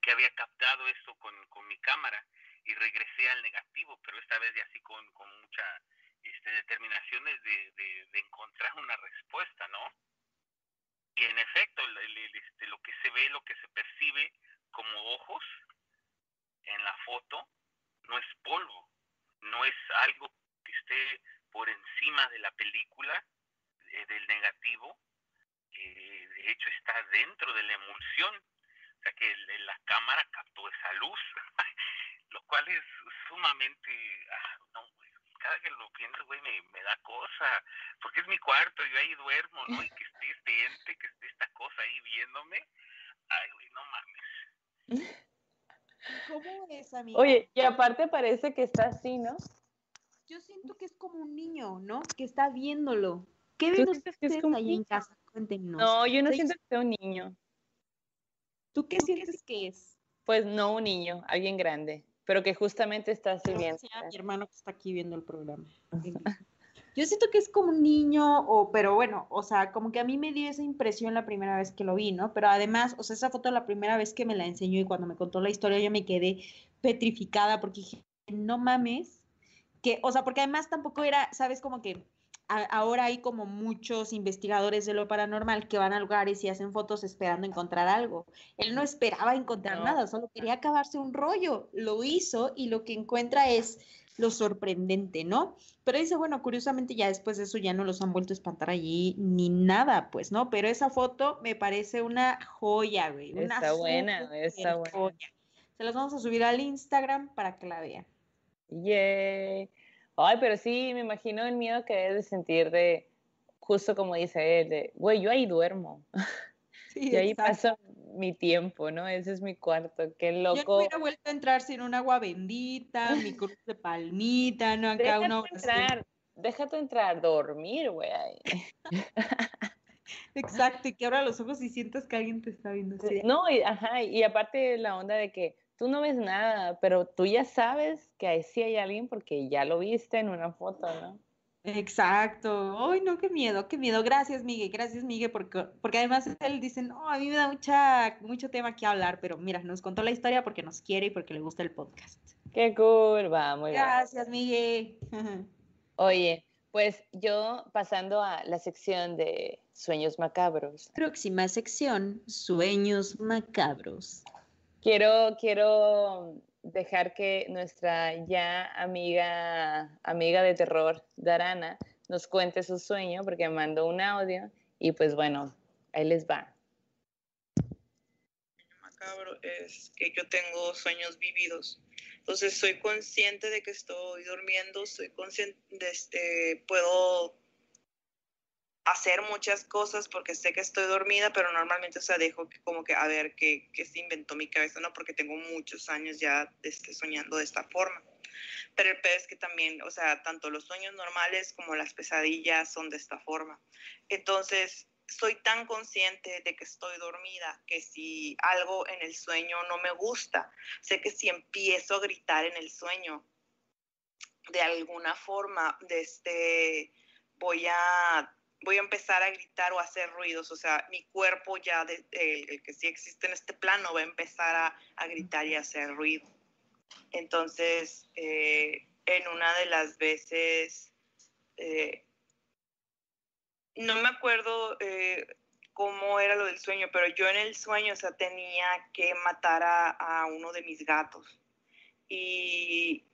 que había captado esto con, con mi cámara y regresé al negativo, pero esta vez ya así con, con mucha este, determinación de, de, encontrar una respuesta, ¿no? Y en efecto, este, lo que se ve, lo que se percibe como ojos en la foto, no es polvo, no es algo que esté por encima de la película, eh, del negativo, eh, de hecho está dentro de la emulsión, o sea que el- la cámara captó esa luz, [laughs] lo cual es sumamente, ah, no, güey, cada que lo pienso, güey, me, me da cosa, porque es mi cuarto, yo ahí duermo, ¿no? Y que esté este ente, que esté esta cosa ahí viéndome, ay, güey, no mames. ¿Cómo es, amiga? Oye, y aparte parece que está así, ¿no? Yo siento que es como un niño, ¿no? Que está viéndolo. ¿Qué ¿Tú ven sientes que es ustedes como ahí en casa? Cuéntenos. No, yo no siento que sea un niño. ¿Tú qué sientes que es? Pues no un niño, alguien grande, pero que justamente está sea mi hermano que está aquí viendo el programa. [laughs] Yo siento que es como un niño, o, pero bueno, o sea, como que a mí me dio esa impresión la primera vez que lo vi, ¿no? Pero además, o sea, esa foto la primera vez que me la enseñó y cuando me contó la historia yo me quedé petrificada porque dije, no mames, que, o sea, porque además tampoco era, sabes, como que a- ahora hay como muchos investigadores de lo paranormal que van a lugares y hacen fotos esperando encontrar algo. Él no esperaba encontrar No. nada, solo quería acabarse un rollo. Lo hizo y lo que encuentra es lo sorprendente, ¿no? Pero dice, bueno, curiosamente ya después de eso ya no los han vuelto a espantar allí ni nada, pues, ¿no? Pero esa foto me parece una joya, güey. Una Está buena, está buena. joya. Se las vamos a subir al Instagram para que la vean. Yay. Ay, pero sí, me imagino el miedo que debes de sentir de, justo como dice él, de, güey, yo ahí duermo. [laughs] Sí, Y ahí exacto. paso mi tiempo, ¿no? Ese es mi cuarto. Qué Yo no loco. hubiera vuelto a entrar sin un agua bendita, mi cruz de palmita, ¿no? Acá Déjate una entrar, déjate entrar, dormir, güey. [laughs] Exacto, y que abra los ojos y sientas que alguien te está viendo de, No, y, ajá, y aparte la onda de que tú no ves nada, pero tú ya sabes que ahí sí hay alguien porque ya lo viste en una foto, ¿no? Exacto. Ay, no, qué miedo, qué miedo. Gracias, Miguel. Gracias, Miguel, porque, porque además él dice, no, a mí me da mucha, mucho tema que hablar, pero mira, nos contó la historia porque nos quiere y porque le gusta el podcast. Qué cool, va, muy bien. Gracias, Miguel. [laughs] Oye, pues yo pasando a la sección de sueños macabros, Próxima sección, sueños macabros. Quiero, quiero dejar que nuestra ya amiga, amiga de terror, Darana, nos cuente su sueño porque mandó un audio y pues bueno, ahí les va. macabro es que yo tengo sueños vividos. Entonces soy consciente de que estoy durmiendo, soy consciente este, puedo hacer muchas cosas porque sé que estoy dormida, pero normalmente, o sea, dejo que como que a ver qué, se inventó mi cabeza, ¿no? Porque tengo muchos años ya este, soñando de esta forma. Pero el peor es que también, o sea, tanto los sueños normales como las pesadillas son de esta forma. Entonces, soy tan consciente de que estoy dormida que si algo en el sueño no me gusta, sé que si empiezo a gritar en el sueño, de alguna forma, de este, voy a voy a empezar a gritar o a hacer ruidos, o sea, mi cuerpo ya, de, el, el, que sí existe en este plano, va a empezar a, a gritar y a hacer ruido. Entonces, eh, en una de las veces, eh, no me acuerdo eh, cómo era lo del sueño, pero yo en el sueño, o sea, tenía que matar a, a uno de mis gatos. Y,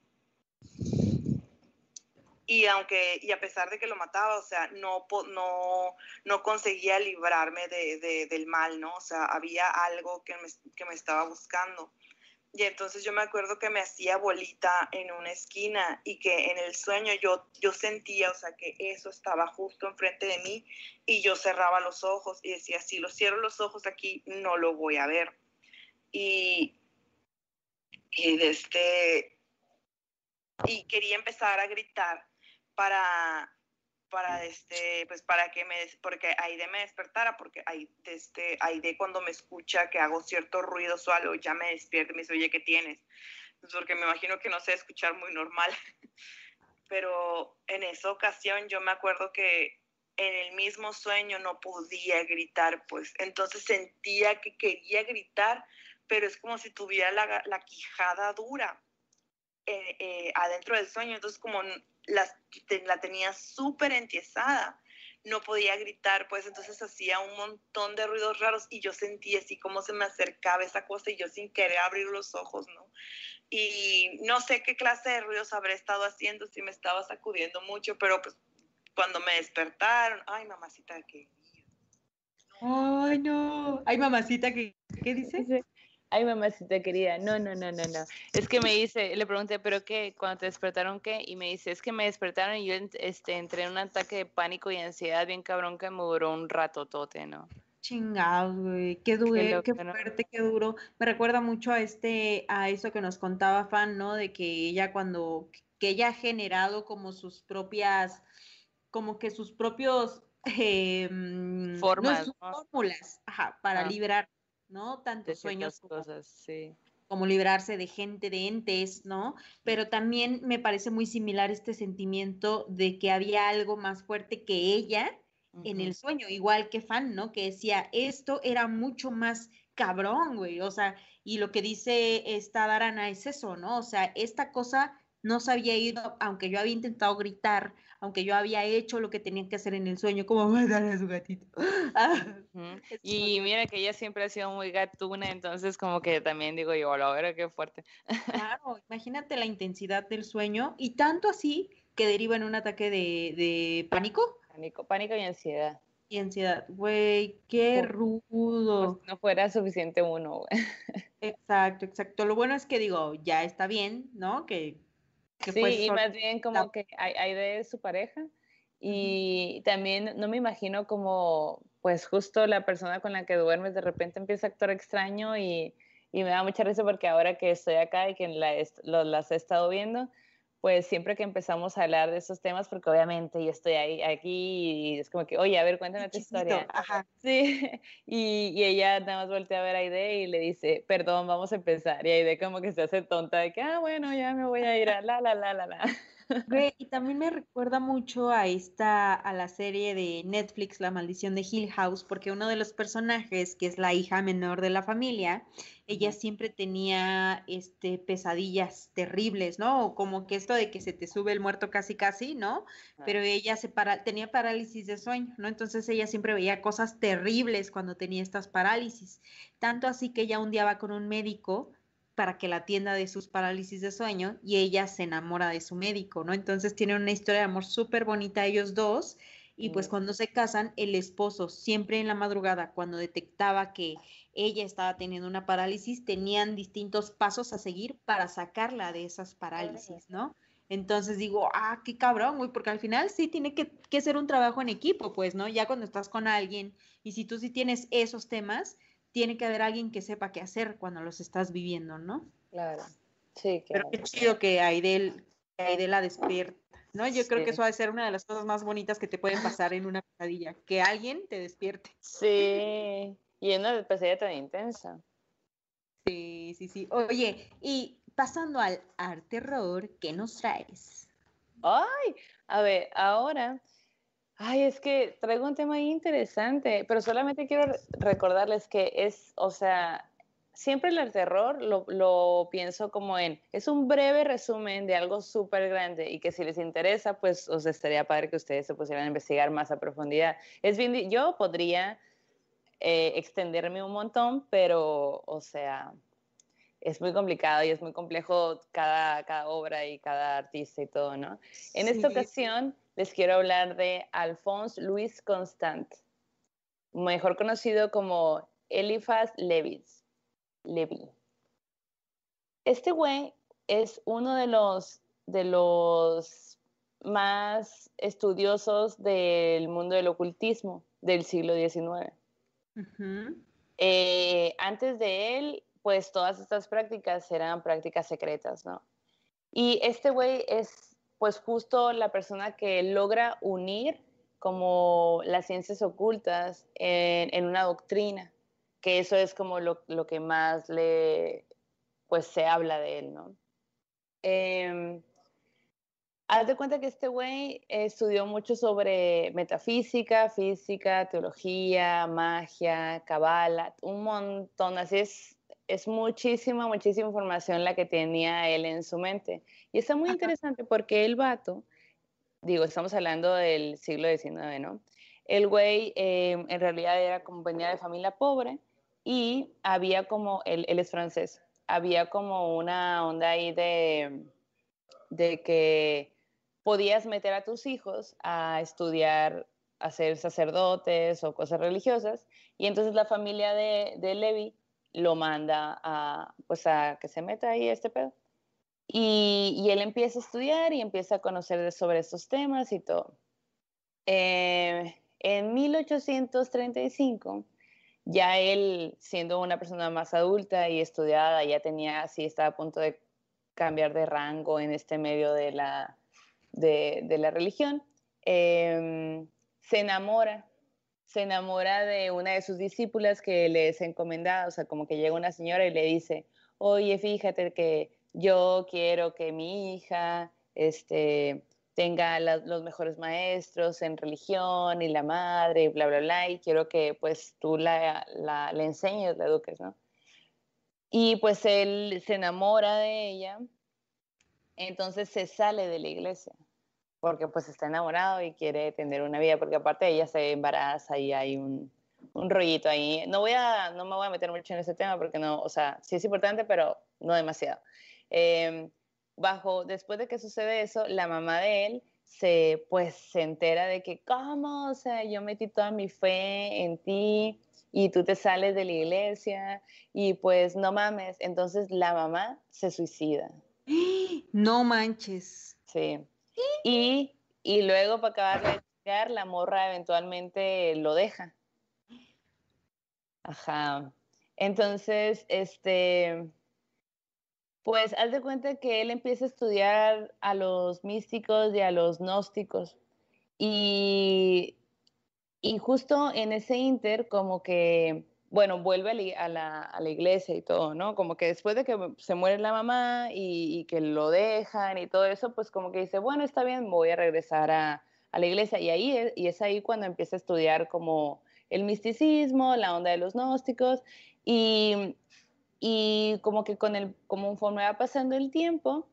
y aunque, y a pesar de que lo mataba, o sea, no, no, no conseguía librarme de, de, del mal, ¿no? O sea, había algo que me, que me estaba buscando. Y entonces yo me acuerdo que me hacía bolita en una esquina y que en el sueño yo, yo sentía, o sea, que eso estaba justo enfrente de mí y yo cerraba los ojos y decía, si lo cierro los ojos aquí, no lo voy a ver. Y, y, este, y quería empezar a gritar para, para este, pues para que me, porque Aide me despertara, porque Aide, este, Aide cuando me escucha que hago cierto ruido o algo, ya me despierta y me dice, oye, ¿qué tienes? Pues porque me imagino que no sé escuchar muy normal. [laughs] Pero en esa ocasión yo me acuerdo que en el mismo sueño no podía gritar, pues entonces sentía que quería gritar, pero es como si tuviera la, la quijada dura eh, eh, adentro del sueño, entonces como la, la tenía súper entiesada, no podía gritar, pues entonces hacía un montón de ruidos raros y yo sentía así como se me acercaba esa cosa y yo sin querer abrir los ojos, ¿no? Y no sé qué clase de ruidos habré estado haciendo, si me estaba sacudiendo mucho, pero pues cuando me despertaron, ay mamacita que... Ay, no. Ay, mamacita, ¿qué, qué dice? Ay, mamacita querida, no, no, no, no, no. Es que me dice, le pregunté, ¿pero qué? Cuando te despertaron, ¿qué? Y me dice, es que me despertaron y yo este, entré en un ataque de pánico y ansiedad bien cabrón que me duró un rato tote, ¿no? Chingados, güey, qué duro, qué, fuerte, qué duro. Me recuerda mucho a este, a eso que nos contaba Fan, ¿no? De que ella cuando, que ella ha generado como sus propias, como que sus propios [laughs] eh, formas, fórmulas, ajá, para ah. liberar ¿no? Tantos sueños cosas, sí. como librarse de gente, de entes, ¿no? Pero también me parece muy similar este sentimiento de que había algo más fuerte que ella en el sueño, igual que Fan, ¿no? Que decía, esto era mucho más cabrón, güey, o sea, y lo que dice esta Darana es eso, ¿no? O sea, esta cosa no se había ido, aunque yo había intentado gritar, aunque yo había hecho lo que tenía que hacer en el sueño, como matar a su gatito. [laughs] Ah, y mira que ella siempre ha sido muy gatuna, entonces como que también digo yo, la verdad qué fuerte. [laughs] Claro, imagínate la intensidad del sueño y tanto así que deriva en un ataque de, pánico. Pánico, pánico y ansiedad. Y ansiedad, güey, qué rudo. Pues no fuera suficiente uno, güey. [laughs] Exacto, exacto. Lo bueno es que digo, ya está bien, ¿no? Que sí, y más bien como que hay, de su pareja. Y también no me imagino como pues justo la persona con la que duermes de repente empieza a actuar extraño y, y me da mucha risa porque ahora que estoy acá y que la, las he estado viendo, pues siempre que empezamos a hablar de esos temas, porque obviamente yo estoy ahí, aquí y es como que, oye, a ver, cuéntame tu historia. Ajá. [laughs] Sí, y, y, ella nada más voltea a ver a Aide y le dice, perdón, vamos a empezar. Y Aide como que se hace tonta de que, ah, bueno, ya me voy a ir a la, la, la, la, la. Y también me recuerda mucho a esta, a la serie de Netflix, La maldición de Hill House, porque uno de los personajes, que es la hija menor de la familia, ella siempre tenía este, pesadillas terribles, ¿no? O como que esto de que se te sube el muerto casi casi, ¿no? Pero ella se para, tenía parálisis de sueño, ¿no? Entonces ella siempre veía cosas terribles cuando tenía estas parálisis. Tanto así que ella un día va con un médico para que la atienda de sus parálisis de sueño y ella se enamora de su médico, ¿no? Entonces tienen una historia de amor súper bonita ellos dos y pues cuando se casan, el esposo siempre en la madrugada, cuando detectaba que ella estaba teniendo una parálisis, tenían distintos pasos a seguir para sacarla de esas parálisis, ¿no? Entonces digo, ah, qué cabrón, güey, porque al final sí tiene que, que ser un trabajo en equipo, pues, ¿no? Ya cuando estás con alguien y si tú sí tienes esos temas, tiene que haber alguien que sepa qué hacer cuando los estás viviendo, ¿no? Claro. Sí, claro. Pero qué chido que Aidel, Aidel la despierta, ¿no? Yo creo que eso va a ser una de las cosas más bonitas que te pueden pasar en una pesadilla, que alguien te despierte. Sí, y una pesadilla tan intensa. Sí, sí, sí. Oye, y pasando al arte terror, ¿qué nos traes? Ay, a ver, ahora Ay, es que traigo un tema interesante, pero solamente quiero recordarles que es, o sea, siempre el terror lo, lo, pienso como en, es un breve resumen de algo súper grande y que si les interesa, pues os estaría padre que ustedes se pusieran a investigar más a profundidad. Es bien, yo podría eh, extenderme un montón, pero, o sea, es muy complicado y es muy complejo cada, cada obra y cada artista y todo, ¿no? En esta ocasión les quiero hablar de Alphonse Louis Constant, mejor conocido como Eliphas Levis. Levy. Este güey es uno de los, de los más estudiosos del mundo del ocultismo del siglo XIX. Eh, antes de él, pues todas estas prácticas eran prácticas secretas, ¿no? Y este güey es pues justo la persona que logra unir como las ciencias ocultas en, en una doctrina, que eso es como lo, lo, que más le, pues se habla de él, ¿no? Eh, haz de cuenta que este güey estudió mucho sobre metafísica, física, teología, magia, cabala, un montón, así es, es muchísima, muchísima información la que tenía él en su mente. Y está muy interesante porque el vato, digo, estamos hablando del siglo XIX, ¿no? El güey eh, en realidad era como venía de familia pobre y había como, él, él es francés, había como una onda ahí de, de que podías meter a tus hijos a estudiar, a ser sacerdotes o cosas religiosas, y entonces la familia de, de Levi lo manda a, pues a que se meta ahí este pedo. Y, y, él empieza a estudiar y empieza a conocer sobre estos temas y todo. Eh, en 1835, ya él, siendo una persona más adulta y estudiada, ya tenía, así estaba a punto de cambiar de rango en este medio de la, de, de la religión, eh, se enamora, se enamora de una de sus discípulas que le es encomendada, o sea, como que llega una señora y le dice, oye, fíjate que yo quiero que mi hija este, tenga los mejores maestros en religión y la madre y bla, bla, bla, y quiero que pues tú la, la, la enseñes, la eduques, ¿no? Y pues él se enamora de ella, entonces se sale de la iglesia, porque pues está enamorado y quiere tener una vida, porque aparte ella se embaraza y hay un, un rollito ahí. No voy a, no me voy a meter mucho en ese tema porque no, o sea, sí es importante, pero no demasiado. Eh, bajo, después de que sucede eso, la mamá de él se, pues, se entera de que, ¿cómo? O sea, yo metí toda mi fe en ti y tú te sales de la iglesia y pues no mames. Entonces la mamá se suicida. [gasps] No manches. Sí. Y, y luego para acabar de llegar, la morra eventualmente lo deja. Ajá. Entonces, este, pues haz de cuenta que él empieza a estudiar a los místicos y a los gnósticos. Y, y justo en ese inter, como que, bueno, vuelve a la, a la, iglesia y todo, ¿no? Como que después de que se muere la mamá y, que lo dejan y todo eso, pues como que dice, bueno, está bien, voy a regresar a, a la iglesia. Y ahí es, y es ahí cuando empieza a estudiar como el misticismo, la onda de los gnósticos. Y, y como que con el, como conforme va pasando el tiempo,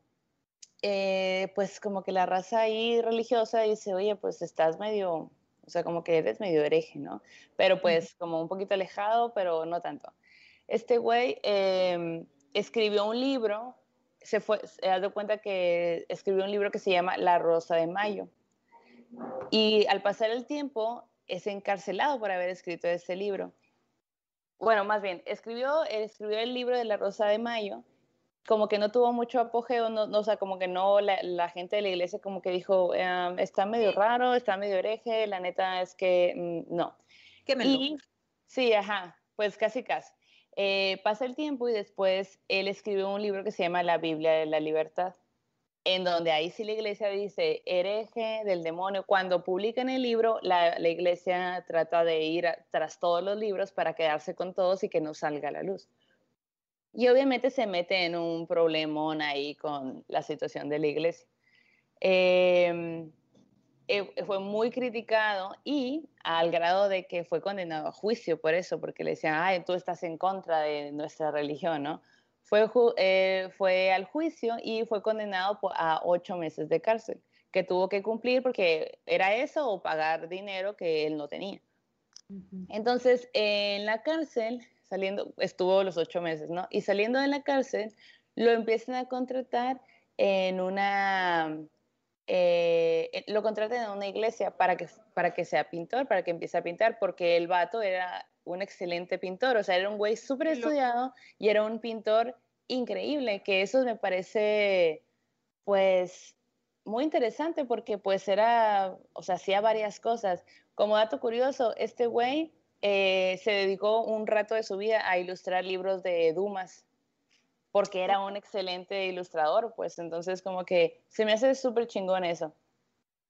eh, pues como que la raza ahí religiosa dice, oye, pues estás medio, o sea, como que eres medio hereje, ¿no? Pero pues como un poquito alejado, pero no tanto. Este güey eh, escribió un libro, se fue, se ha dado cuenta que escribió un libro que se llama La Rosa de Mayo. Y al pasar el tiempo es encarcelado por haber escrito este libro bueno, más bien, escribió, escribió el libro de La Rosa de Mayo, como que no tuvo mucho apogeo, no, no o sea, como que no, la, la, gente de la iglesia como que dijo, eh, está medio raro, está medio hereje, la neta es que mm, no. ¿Qué me y, Sí, ajá, pues casi casi. Eh, pasa el tiempo y después él escribió un libro que se llama La Biblia de la Libertad en donde ahí sí la iglesia dice hereje del demonio. Cuando publican el libro, la, la, iglesia trata de ir a, tras todos los libros para quedarse con todos y que no salga a la luz. Y obviamente se mete en un problemón ahí con la situación de la iglesia. Eh, eh, fue muy criticado y al grado de que fue condenado a juicio por eso, porque le decían, ay, tú estás en contra de nuestra religión, ¿no? Fue, eh, fue al juicio y fue condenado a ocho meses de cárcel, que tuvo que cumplir porque era eso o pagar dinero que él no tenía. Entonces, en la cárcel, saliendo, estuvo los ocho meses, ¿no? Y saliendo de la cárcel, lo empiezan a contratar en una, eh, lo contratan en una iglesia para que, para que sea pintor, para que empiece a pintar, porque el vato era un excelente pintor, o sea, era un güey súper estudiado y era un pintor increíble, que eso me parece, pues, muy interesante porque pues era, o sea, hacía varias cosas. Como dato curioso, este güey eh, se dedicó un rato de su vida a ilustrar libros de Dumas. porque era un excelente ilustrador, pues entonces como que se me hace súper chingón eso.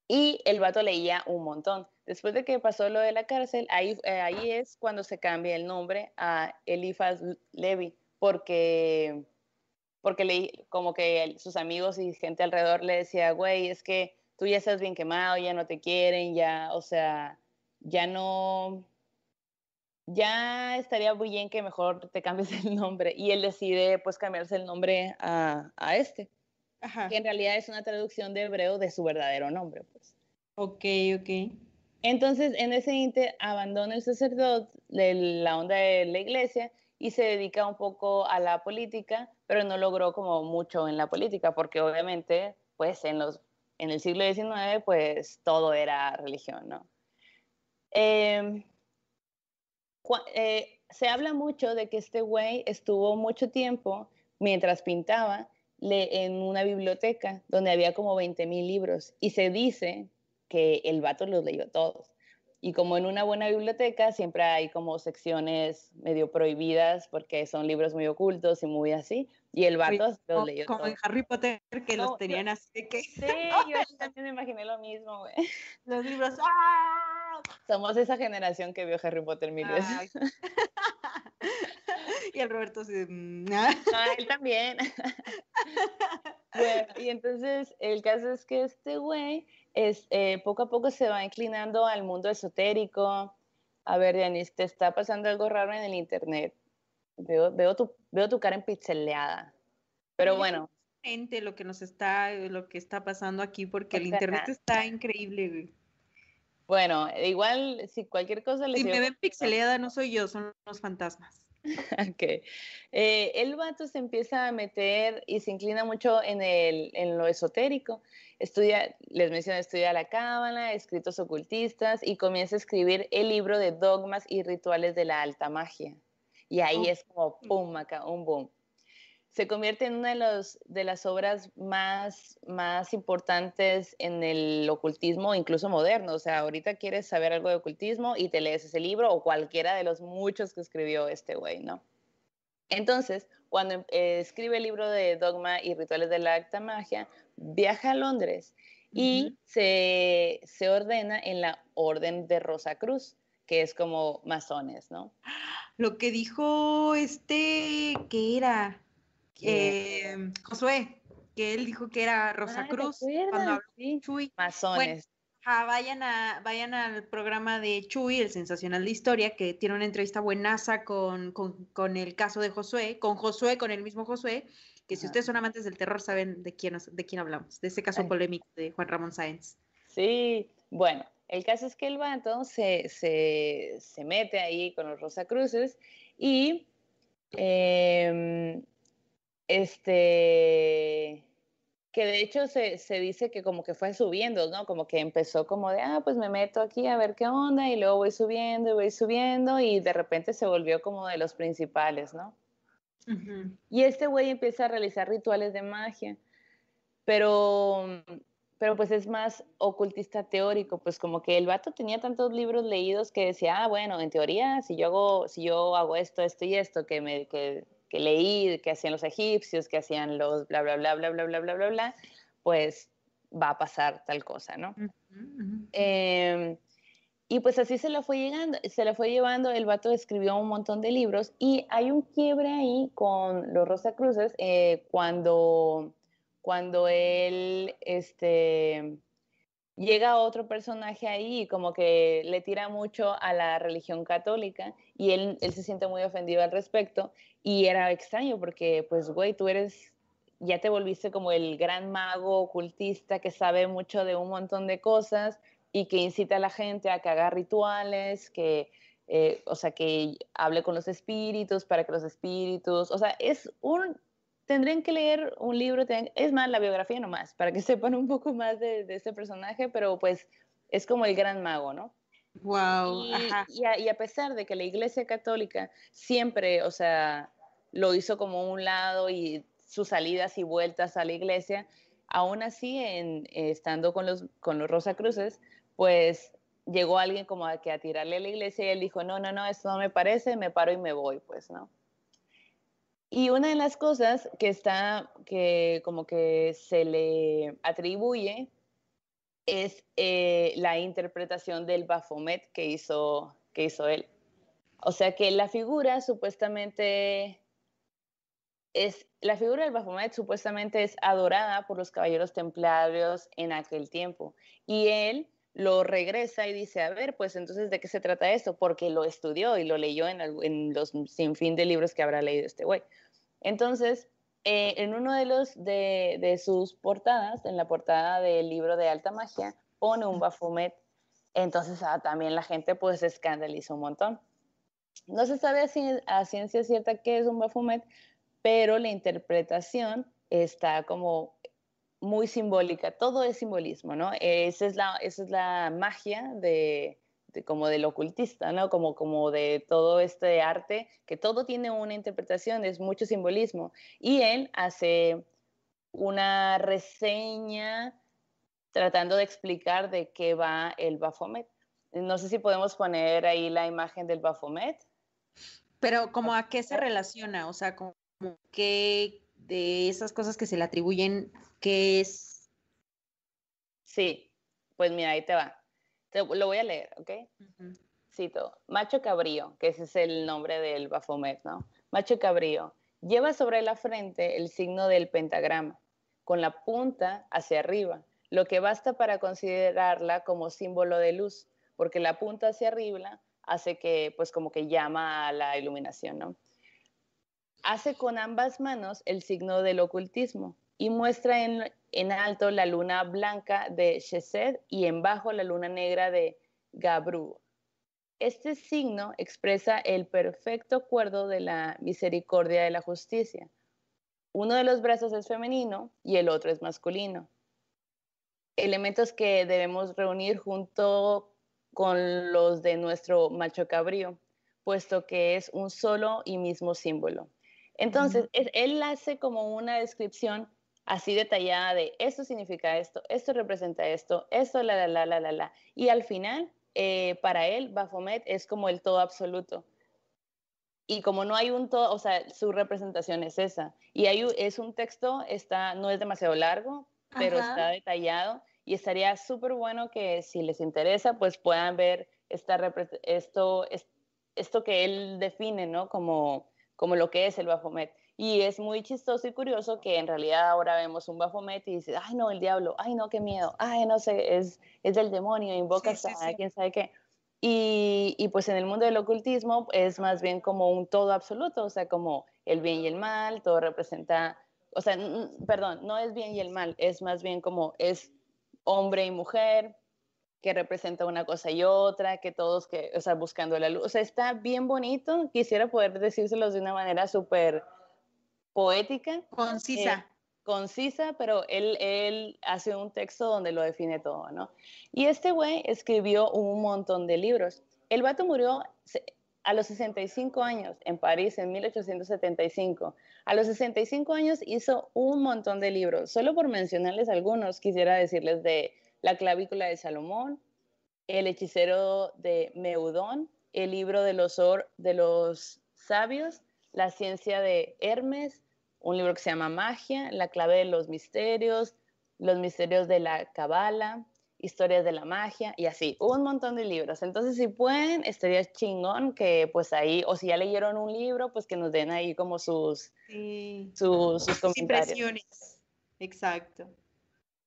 Y el vato leía un montón. Después de que pasó lo de la cárcel, ahí, eh, ahí es cuando se cambia el nombre a Eliphas Levi, porque, porque le, como que sus amigos y gente alrededor le decía, güey, es que tú ya estás bien quemado, ya no te quieren, ya, o sea, ya no, ya estaría muy bien que mejor te cambies [laughs] el nombre. Y él decide pues cambiarse el nombre a, a este, Ajá. que en realidad es una traducción de hebreo de su verdadero nombre. Pues. Ok, ok. Entonces, en ese inter, abandona el sacerdote, de la onda de la iglesia, y se dedica un poco a la política, pero no logró como mucho en la política, porque obviamente, pues en, los, en el siglo XIX, pues todo era religión, ¿no? Eh, eh, se habla mucho de que este güey estuvo mucho tiempo, mientras pintaba, en una biblioteca donde había como 20 mil libros, y se dice que el vato los leyó todos. Y como en una buena biblioteca siempre hay como secciones medio prohibidas porque son libros muy ocultos y muy así. Y el vato los leyó como todos. en Harry Potter que No, los tenían así de que Sí, yo [laughs] también me imaginé lo mismo, güey. los libros ¡ah! Somos esa generación que vio Harry Potter mil veces. [laughs] Y el Roberto de, mm, ah. Él también. [laughs] bueno, y entonces el caso es que este güey es, eh, poco a poco se va inclinando al mundo esotérico. A ver, Dianis, te está pasando algo raro en el internet. Veo, veo, tu, veo tu cara empixeleada. Pero Sí. bueno, lo que nos está, lo que está pasando aquí, porque el internet está increíble, güey. Bueno, igual si cualquier cosa les Si me ven pixeleada, no soy yo, son los fantasmas. [laughs] Ok. Eh, el vato se empieza a meter y se inclina mucho en, el, en lo esotérico. Estudia, les mencioné, estudia la cábala, escritos ocultistas y comienza a escribir el libro de dogmas y rituales de la alta magia. Y ahí Oh. es como pum, acá, un boom. Se convierte en una de, los, de las obras más, más importantes en el ocultismo, incluso moderno. O sea, ahorita quieres saber algo de ocultismo y te lees ese libro o cualquiera de los muchos que escribió este güey, ¿no? Entonces, cuando eh, escribe el libro de Dogma y Rituales de la Alta Magia, viaja a Londres y se, se ordena en la Orden de Rosa Cruz, que es como masones, ¿no? [gasps] Lo que dijo este, que era. Eh, Josué, que él dijo que era Rosa Ah, ¿te Cruz cuando habló Sí, Chuy. masones. Ajá, vayan, a, vayan al programa de Chuy, el sensacional de historia, que tiene una entrevista buenaza con, con, con el caso de Josué, con Josué, con el mismo Josué, que si ustedes son amantes del terror saben de quién, de quién hablamos, de ese caso Ay. polémico de Juan Ramón Sáenz. Sí, bueno, el caso es que el vato se, se, se mete ahí con los Rosacruces y em, este, que de hecho se, se dice que como que fue subiendo, ¿no? Como que empezó como de, ah, pues me meto aquí a ver qué onda y luego voy subiendo y voy subiendo y de repente se volvió como de los principales, ¿no? Y este güey empieza a realizar rituales de magia, pero, pero pues es más ocultista teórico, pues como que el vato tenía tantos libros leídos que decía, ah, bueno, en teoría, si yo hago, si yo hago esto, esto y esto, que, me, que, que leí, que hacían los egipcios, que hacían los bla, bla, bla, bla, bla, bla, bla, bla, bla, pues va a pasar tal cosa, ¿no? Eh, y pues así se la fue llegando, se la fue llevando, el vato escribió un montón de libros y hay un quiebre ahí con los Rosacruces eh, cuando, cuando él este, llega otro personaje ahí como que le tira mucho a la religión católica y él, él se siente muy ofendido al respecto y era extraño porque pues güey, tú eres ya te volviste como el gran mago ocultista que sabe mucho de un montón de cosas y que incita a la gente a que haga rituales, que, eh, o sea, que hable con los espíritus para que los espíritus, o sea, es un, tendrían que leer un libro, es más, la biografía nomás, para que [laughs] sepan un poco más de, de este personaje, pero pues es como el gran mago, ¿no? Wow, Y, ajá. y a, y a pesar de que la Iglesia Católica siempre, o sea, lo hizo como un lado y sus salidas y vueltas a la Iglesia, aún así, en, eh, estando con los, con los Rosacruces, pues llegó alguien como a, que a tirarle a la Iglesia y él dijo, no, no, no, esto no me parece, me paro y me voy, pues, ¿no? Y una de las cosas que está, que como que se le atribuye es eh, la interpretación del Baphomet que hizo, que hizo él. O sea que la figura supuestamente es, la figura del Baphomet supuestamente es adorada por los caballeros templarios en aquel tiempo. Y él lo regresa y dice, a ver, pues entonces, ¿de qué se trata esto? Porque lo estudió y lo leyó en, en los sinfín de libros que habrá leído este güey. Entonces, eh, en uno de, los, de, sus portadas, en la portada del libro de Alta Magia, pone un Baphomet. Entonces, ah, también la gente pues se escandaliza un montón. No se sabe a, ciencia cierta qué es un Baphomet, pero la interpretación está como muy simbólica, todo es simbolismo, ¿no? Esa es la, esa es la magia de, como del ocultista, ¿no? Como, como de todo este arte, que todo tiene una interpretación, es mucho simbolismo. Y él hace una reseña tratando de explicar de qué va el Baphomet. No sé si podemos poner ahí la imagen del Baphomet. Pero como a qué se relaciona, o sea, como que de esas cosas que se le atribuyen, ¿qué es? Sí, pues mira, ahí te va. Te, lo voy a leer, ¿ok? Cito, Macho Cabrío, que ese es el nombre del Baphomet, ¿no? Macho Cabrío, lleva sobre la frente el signo del pentagrama, con la punta hacia arriba, lo que basta para considerarla como símbolo de luz, porque la punta hacia arriba hace que, pues como que llama a la iluminación, ¿no? hace con ambas manos el signo del ocultismo y muestra en, alto la luna blanca de Chesed y en bajo la luna negra de Gabru. Este signo expresa el perfecto acuerdo de la misericordia de la justicia. Uno de los brazos es femenino y el otro es masculino. Elementos que debemos reunir junto con los de nuestro macho cabrío, puesto que es un solo y mismo símbolo. Entonces, él hace como una descripción así detallada de esto significa esto, esto representa esto, esto, la, la, la, la, la, la. Y al final, eh, para él, Baphomet es como el todo absoluto. Y como no hay un todo, o sea, su representación es esa. Y hay, es un texto, está, no es demasiado largo, pero está detallado. Y estaría súper bueno que si les interesa, pues puedan ver esta, esto, esto que él define, ¿no? Como como lo que es el Baphomet. Y es muy chistoso y curioso que en realidad ahora vemos un Baphomet y dices, ay no, el diablo, ay no, qué miedo, ay no sé, es, es del demonio, invoca a quién sabe qué. Y, y, pues en el mundo del ocultismo es más bien como un todo absoluto, o sea, como el bien y el mal, todo representa, o sea, perdón, no es bien y el mal, es más bien como es hombre y mujer, que representa una cosa y otra, que todos, que, o sea, buscando la luz. O sea, está bien bonito. Quisiera poder decírselos de una manera súper poética. Concisa. Eh, concisa, pero él, él hace un texto donde lo define todo, ¿no? Y este güey escribió un montón de libros. El vato murió a los 65 años en París en 1875. A los 65 años hizo un montón de libros. Solo por mencionarles algunos, quisiera decirles de la clavícula de Salomón, El hechicero de Meudón, El libro de los, de los sabios, La ciencia de Hermes, un libro que se llama Magia, La clave de los misterios, Los misterios de la Cabala, Historias de la magia y así, un montón de libros. Entonces, si pueden, estaría chingón que pues ahí, o si ya leyeron un libro, pues que nos den ahí como sus, sus, sus comentarios. Impresiones. Exacto.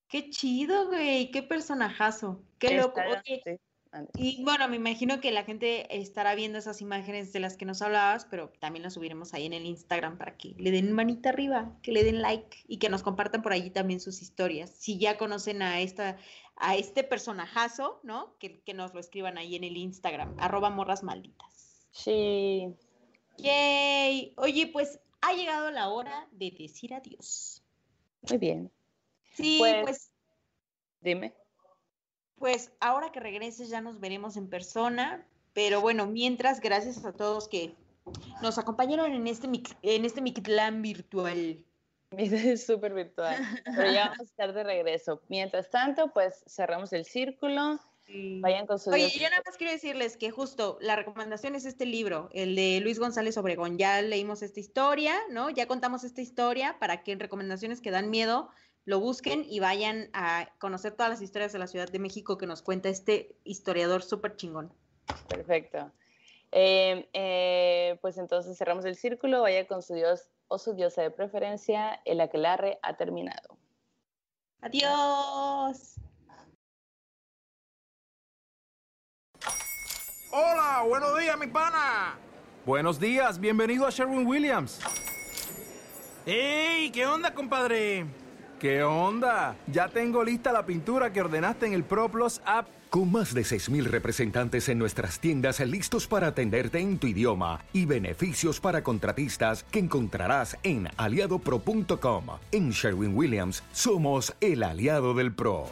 Qué chido, güey, qué personajazo, qué loco. Y bueno, me imagino que la gente estará viendo esas imágenes de las que nos hablabas, pero también las subiremos ahí en el Instagram para que le den manita arriba, que le den like y que nos compartan por allí también sus historias. Si ya conocen a esta, a este personajazo, ¿no? Que, que nos lo escriban ahí en el Instagram, arroba morras malditas. Sí. Yay. Oye, pues ha llegado la hora de decir adiós. Muy bien. Sí, pues, pues, Dime. Pues ahora que regreses ya nos veremos en persona, pero bueno, mientras, gracias a todos que nos acompañaron en este, en este Mictlán virtual. [laughs] Es súper virtual, pero ya vamos a estar de regreso. Mientras tanto, pues cerramos el círculo. Vayan con su Oye, yo nada más quiero decirles que justo la recomendación es este libro, el de Luis González Obregón. Ya leímos esta historia, ¿no? Ya contamos esta historia para que en recomendaciones que dan miedo lo busquen y vayan a conocer todas las historias de la Ciudad de México que nos cuenta este historiador súper chingón. Perfecto. Eh, eh, pues entonces cerramos el círculo, vaya con su dios o su diosa de preferencia, el aquelarre ha terminado. Adiós. Hola, buenos días, mi pana. Buenos días, bienvenido a Sherwin Williams. ¡Ey! ¿Qué onda, compadre? ¿Qué onda? Ya tengo lista la pintura que ordenaste en el ProPlus app. Con más de 6.000 representantes en nuestras tiendas listos para atenderte en tu idioma y beneficios para contratistas que encontrarás en aliadopro.com. En Sherwin Williams somos el aliado del PRO.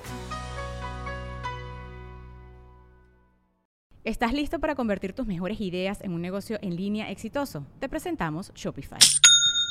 ¿Estás listo para convertir tus mejores ideas en un negocio en línea exitoso? Te presentamos Shopify.